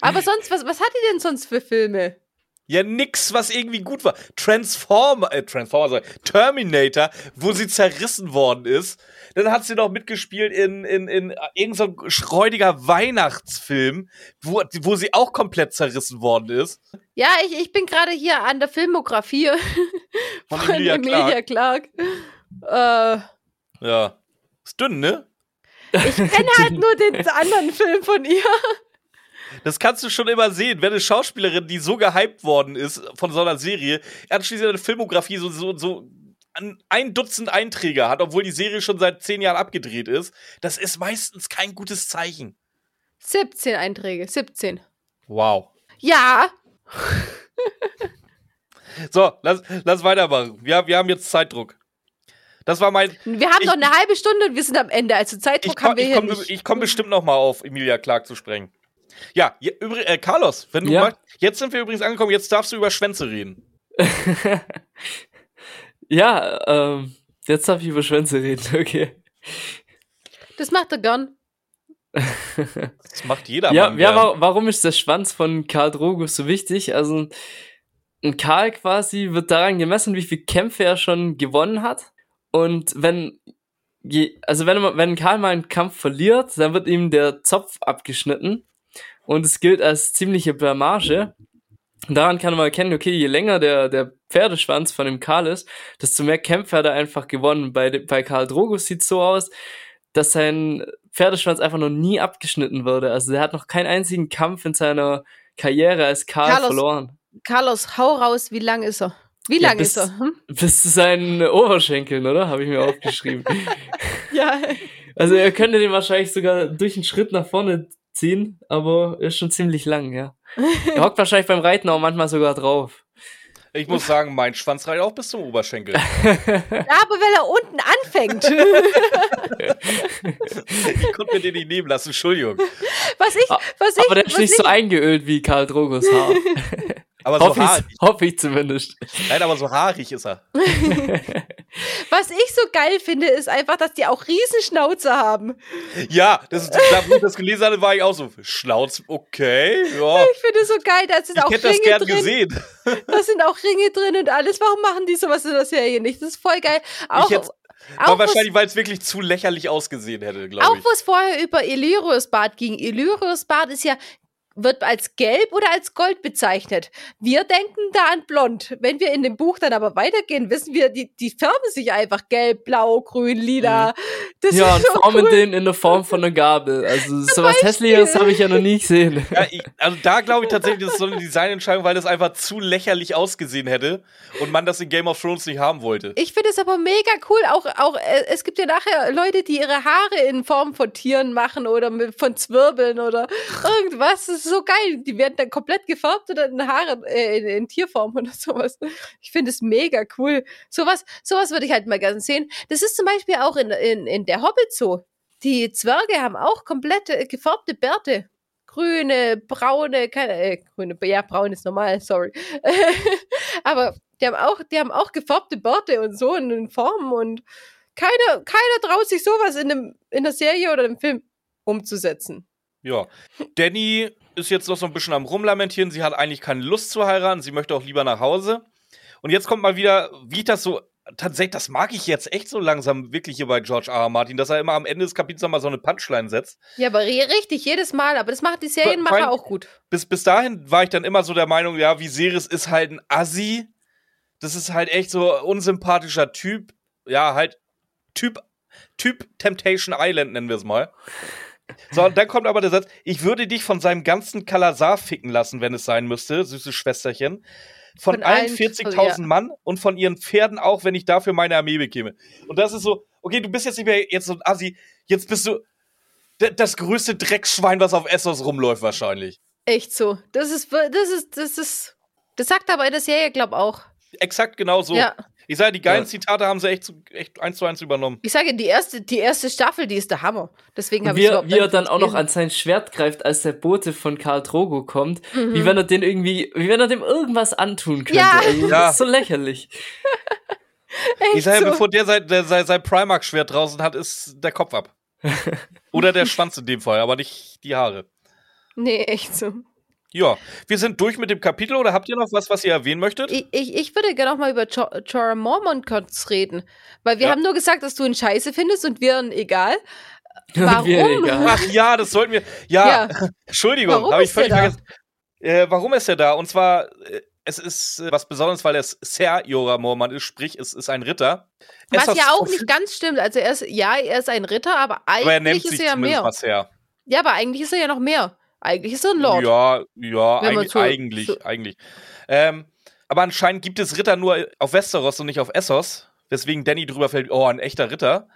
Aber sonst, was, was hat die denn sonst für Filme? Ja, nix, was irgendwie gut war. Transformer, äh, Transformer, Terminator, wo sie zerrissen worden ist. Dann hat sie noch mitgespielt in, in, in irgendein so schreudiger Weihnachtsfilm, wo, wo sie auch komplett zerrissen worden ist. Ja, ich, ich bin gerade hier an der Filmografie von, von Emilia, Emilia Clark. Clark. Äh, ja. Ist dünn, ne? Ich kenne halt [LAUGHS] nur den anderen Film von ihr. Das kannst du schon immer sehen, wenn eine Schauspielerin, die so gehypt worden ist von so einer Serie, anschließend eine Filmografie so, so, so ein Dutzend Einträge hat, obwohl die Serie schon seit zehn Jahren abgedreht ist, das ist meistens kein gutes Zeichen. 17 Einträge, 17. Wow. Ja. [LAUGHS] so, lass, lass weitermachen. Wir, wir haben jetzt Zeitdruck. Das war mein. Wir haben ich, noch eine halbe Stunde und wir sind am Ende. Also Zeitdruck komm, haben wir ich hier komm, nicht. Ich komme bestimmt noch mal auf Emilia Clark zu sprechen. Ja, übrigens, äh, Carlos, wenn du ja. magst, jetzt sind wir übrigens angekommen, jetzt darfst du über Schwänze reden. [LAUGHS] ja, ähm, jetzt darf ich über Schwänze reden, [LAUGHS] okay. Das macht er gern. [LAUGHS] das macht jeder. Ja, Mann ja wa warum ist der Schwanz von Karl Drogo so wichtig? Also, ein Karl quasi wird daran gemessen, wie viele Kämpfe er schon gewonnen hat. Und wenn also wenn, wenn Karl mal einen Kampf verliert, dann wird ihm der Zopf abgeschnitten und es gilt als ziemliche Blamage. Daran kann man erkennen, okay, je länger der, der Pferdeschwanz von dem Karl ist, desto mehr Kämpfe hat er einfach gewonnen. Bei, bei Karl Drogo sieht es so aus, dass sein Pferdeschwanz einfach noch nie abgeschnitten wurde. Also er hat noch keinen einzigen Kampf in seiner Karriere als Karl Carlos, verloren. Carlos, hau raus, wie lang ist er? Wie lang ja, bis, ist er? Hm? Bis zu seinen Oberschenkeln, oder? Habe ich mir aufgeschrieben. [LAUGHS] ja. Also er könnte den wahrscheinlich sogar durch einen Schritt nach vorne ziehen, aber ist schon ziemlich lang, ja. Er hockt wahrscheinlich beim Reiten auch manchmal sogar drauf. Ich muss sagen, mein Schwanz reicht auch bis zum Oberschenkel. [LAUGHS] ja, aber wenn er unten anfängt. [LAUGHS] ich konnte mir den nicht nehmen lassen, Entschuldigung. Was ich, was ich, aber der ist nicht ich, so eingeölt wie Karl Drogos Haar. Aber so haarig. Hoffe ich zumindest. Nein, aber so haarig ist er. [LAUGHS] Was ich so geil finde, ist einfach, dass die auch Riesenschnauze haben. Ja, das ist, da, wo ich das gelesen hatte, war ich auch so, Schnauz, okay, ja. Ich finde es so geil, da sind ich auch hätte Ringe das gern drin. gesehen. Da sind auch Ringe drin und alles. Warum machen die sowas in der Serie nicht? Das ist voll geil. Auch, ich auch wahrscheinlich, weil es wirklich zu lächerlich ausgesehen hätte, glaube ich. Auch wo es vorher über Illyrius Bart ging. Illyrius Bart ist ja wird als gelb oder als gold bezeichnet. Wir denken da an blond. Wenn wir in dem Buch dann aber weitergehen, wissen wir, die, die färben sich einfach gelb, blau, grün, lila. Das ja, und so formen cool. den in der Form von einer Gabel. Also so was Hässliches habe ich ja noch nie gesehen. Ja, ich, also da glaube ich tatsächlich, das ist so eine Designentscheidung, weil das einfach zu lächerlich ausgesehen hätte und man das in Game of Thrones nicht haben wollte. Ich finde es aber mega cool. Auch, auch äh, es gibt ja nachher Leute, die ihre Haare in Form von Tieren machen oder mit, von Zwirbeln oder irgendwas. Das so geil. Die werden dann komplett gefärbt oder in Haare, äh, in, in, Tierform oder sowas. Ich finde es mega cool. Sowas, sowas würde ich halt mal gerne sehen. Das ist zum Beispiel auch in, in, in der Hobbit so. Die Zwerge haben auch komplett äh, gefärbte Bärte. Grüne, braune, keine, äh, grüne, ja, braun ist normal, sorry. [LAUGHS] Aber die haben auch, die haben auch gefärbte Bärte und so in Formen und keiner, keiner traut sich sowas in, einem, in der Serie oder im Film umzusetzen. Ja. Danny ist jetzt noch so ein bisschen am Rumlamentieren. Sie hat eigentlich keine Lust zu heiraten. Sie möchte auch lieber nach Hause. Und jetzt kommt mal wieder, wie ich das so. Tatsächlich, das mag ich jetzt echt so langsam wirklich hier bei George R. R. Martin, dass er immer am Ende des Kapitels nochmal so eine Punchline setzt. Ja, aber richtig, jedes Mal. Aber das macht die Serienmacher auch gut. Bis, bis dahin war ich dann immer so der Meinung, ja, Viserys ist halt ein Assi. Das ist halt echt so unsympathischer Typ. Ja, halt Typ, Typ Temptation Island nennen wir es mal. So, und dann kommt aber der Satz, ich würde dich von seinem ganzen Kalasar ficken lassen, wenn es sein müsste, süßes Schwesterchen. Von, von allen 40.000 ja. Mann und von ihren Pferden auch, wenn ich dafür meine Armee bekäme. Und das ist so, okay, du bist jetzt nicht mehr jetzt so ein Assi, jetzt bist du das größte Dreckschwein, was auf Essos rumläuft, wahrscheinlich. Echt so. Das ist, das ist, das ist, das sagt aber der Serie, glaub auch. Exakt genau so. Ja. Ich sage, die geilen ja. Zitate haben sie echt, zu, echt eins zu eins übernommen. Ich sage, die erste, die erste Staffel, die ist der Hammer. Deswegen habe ich Wie er dann auch noch an sein Schwert greift, als der Bote von Karl Drogo kommt. Mhm. Wie wenn er den irgendwie, wie wenn er dem irgendwas antun könnte. Ja. Also, ja. Das ist so lächerlich. [LAUGHS] ich sage, so. bevor der sein, der, sein Primark-Schwert draußen hat, ist der Kopf ab. [LAUGHS] Oder der Schwanz in dem Fall, aber nicht die Haare. Nee, echt so. Ja, wir sind durch mit dem Kapitel oder habt ihr noch was, was ihr erwähnen möchtet? Ich, ich, ich würde gerne noch mal über Jorah Mormont kurz reden, weil wir ja. haben nur gesagt, dass du ihn scheiße findest und wir ihn egal. [LAUGHS] Warum? egal. Ach ja, das sollten wir. Ja, ja. [LAUGHS] Entschuldigung, habe ich völlig vergessen. Äh, warum ist er da? Und zwar, äh, es ist äh, was Besonderes, weil er Sir Jorah Mormont ist, sprich, es ist ein Ritter. Was ja auch nicht ganz stimmt. Also er ist, ja, er ist ein Ritter, aber eigentlich aber er nennt ist er ja mehr. Ja, aber eigentlich ist er ja noch mehr. Eigentlich ist er ein Lord. Ja, ja, eig so, eigentlich, so. eigentlich. Ähm, aber anscheinend gibt es Ritter nur auf Westeros und nicht auf Essos, weswegen Danny drüber fällt, oh, ein echter Ritter.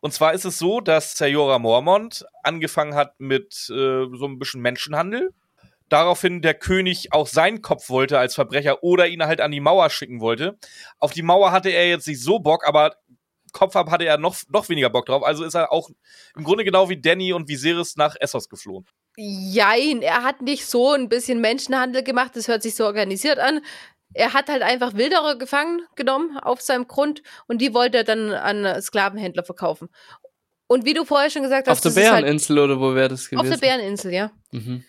Und zwar ist es so, dass Sayora Mormont angefangen hat mit äh, so ein bisschen Menschenhandel. Daraufhin der König auch seinen Kopf wollte als Verbrecher oder ihn halt an die Mauer schicken wollte. Auf die Mauer hatte er jetzt nicht so Bock, aber Kopf ab hatte er noch, noch weniger Bock drauf. Also ist er auch im Grunde genau wie Danny und Viserys nach Essos geflohen. Jein, er hat nicht so ein bisschen Menschenhandel gemacht, das hört sich so organisiert an. Er hat halt einfach Wilderer gefangen genommen auf seinem Grund und die wollte er dann an Sklavenhändler verkaufen. Und wie du vorher schon gesagt hast, auf der halt Bäreninsel halt, oder wo wäre das gewesen? Auf der Bäreninsel, ja. Mhm.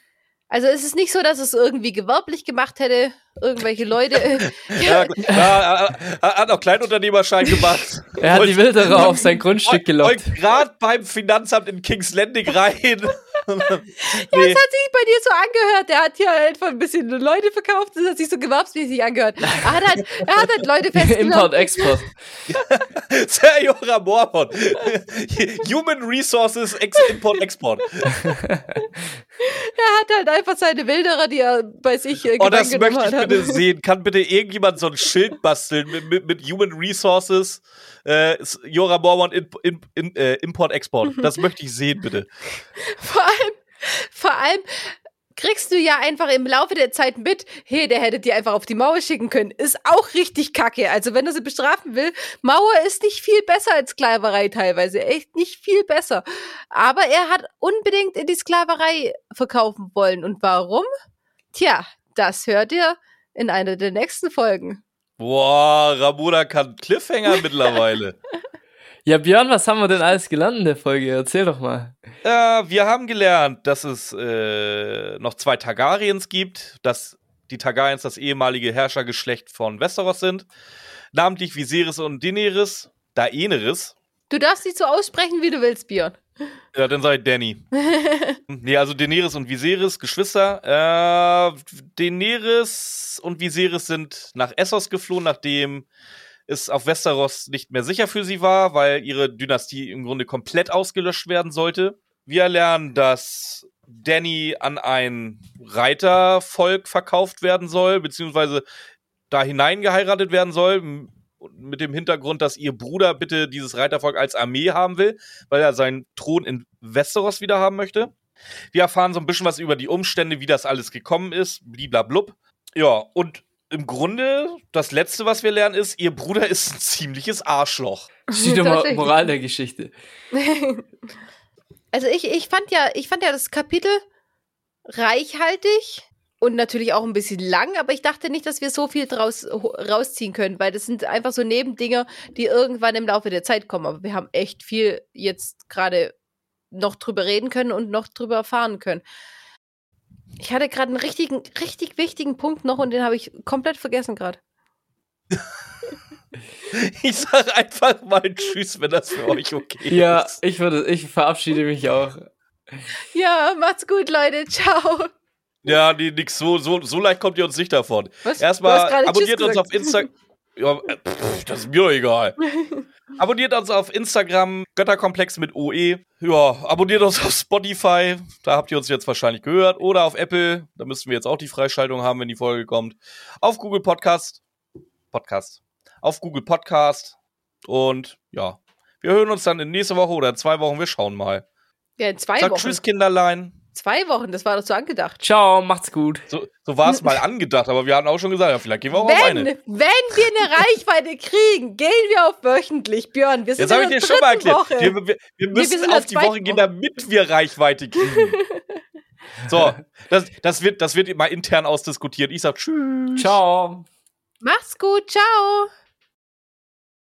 Also es ist nicht so, dass es irgendwie gewerblich gemacht hätte, irgendwelche Leute. [LAUGHS] [LAUGHS] ja, ja, er hat auch Kleinunternehmerschein gemacht. er hat die Wilderer [LAUGHS] auf sein Grundstück gelockt. Gerade beim Finanzamt in Kings Landing rein nee. Ja, es hat sich bei dir so angehört. Der hat hier einfach ein bisschen Leute verkauft. Das hat sich so gewerbsmäßig angehört. Er hat halt, er hat halt Leute [LAUGHS] festgenommen. Import, Export. [LAUGHS] Sergio Mormon. Human Resources, Ex Import, Export. er hat halt einfach seine Wilderer, die er bei sich äh, Oh, das möchte ich bitte sehen. Kann bitte irgendjemand so ein Schild basteln mit, mit, mit Human Resources, äh, Jora Mormon in, in, in, äh, Import, Export. Das möchte ich sehen, bitte. [LAUGHS] Vor allem, vor allem kriegst du ja einfach im Laufe der Zeit mit, hey, der hätte die einfach auf die Mauer schicken können. Ist auch richtig kacke. Also wenn er sie bestrafen will, Mauer ist nicht viel besser als Sklaverei teilweise. Echt nicht viel besser. Aber er hat unbedingt in die Sklaverei verkaufen wollen. Und warum? Tja, das hört ihr in einer der nächsten Folgen. Boah, Ramona kann Cliffhanger [LAUGHS] mittlerweile. Ja, Björn, was haben wir denn alles gelernt in der Folge? Erzähl doch mal. Äh, wir haben gelernt, dass es äh, noch zwei Targaryens gibt, dass die Targaryens das ehemalige Herrschergeschlecht von Westeros sind, namentlich Viserys und Daenerys, Daenerys. Du darfst sie so aussprechen, wie du willst, Björn. Ja, dann sei Danny. [LAUGHS] nee, also Daenerys und Viserys, Geschwister. Äh, Daenerys und Viserys sind nach Essos geflohen, nachdem es auf Westeros nicht mehr sicher für sie war, weil ihre Dynastie im Grunde komplett ausgelöscht werden sollte. Wir lernen, dass Danny an ein Reitervolk verkauft werden soll, beziehungsweise da hineingeheiratet werden soll, mit dem Hintergrund, dass ihr Bruder bitte dieses Reitervolk als Armee haben will, weil er seinen Thron in Westeros wieder haben möchte. Wir erfahren so ein bisschen was über die Umstände, wie das alles gekommen ist, bliblablub. Ja, und im Grunde, das Letzte, was wir lernen, ist, ihr Bruder ist ein ziemliches Arschloch. Steht [LAUGHS] immer Moral der Geschichte. [LAUGHS] Also ich, ich fand ja, ich fand ja das Kapitel reichhaltig und natürlich auch ein bisschen lang, aber ich dachte nicht, dass wir so viel draus rausziehen können, weil das sind einfach so Nebendinger, die irgendwann im Laufe der Zeit kommen. Aber wir haben echt viel jetzt gerade noch drüber reden können und noch drüber erfahren können. Ich hatte gerade einen richtigen, richtig wichtigen Punkt noch und den habe ich komplett vergessen gerade. [LAUGHS] ich sage einfach mal Tschüss, wenn das für euch okay ist. Ja, ich würde, ich verabschiede mich auch. Ja, macht's gut, Leute. Ciao. Ja, nee, nix. So, so, so leicht kommt ihr uns nicht davon. Was? Erstmal abonniert uns auf Instagram. Ja, äh, das ist mir egal. [LAUGHS] Abonniert uns auf Instagram, Götterkomplex mit OE. Ja, abonniert uns auf Spotify, da habt ihr uns jetzt wahrscheinlich gehört. Oder auf Apple, da müssten wir jetzt auch die Freischaltung haben, wenn die Folge kommt. Auf Google Podcast. Podcast. Auf Google Podcast. Und ja, wir hören uns dann in nächste Woche oder in zwei Wochen. Wir schauen mal. Ja, in zwei Sag Wochen. Tschüss, Kinderlein. Zwei Wochen, das war doch so angedacht. Ciao, macht's gut. So, so war es mal angedacht, aber wir hatten auch schon gesagt, ja, vielleicht gehen wir auch wenn, auf eine. Wenn wir eine Reichweite kriegen, gehen wir auf wöchentlich, Björn. Wir sind Jetzt habe ich dir schon mal erklärt. Wir, wir, wir, müssen wir auf die Woche gehen, damit wir Reichweite kriegen. [LAUGHS] so, das, das, wird, das wird mal intern ausdiskutiert. Ich sag Tschüss. Ciao. Mach's gut, ciao.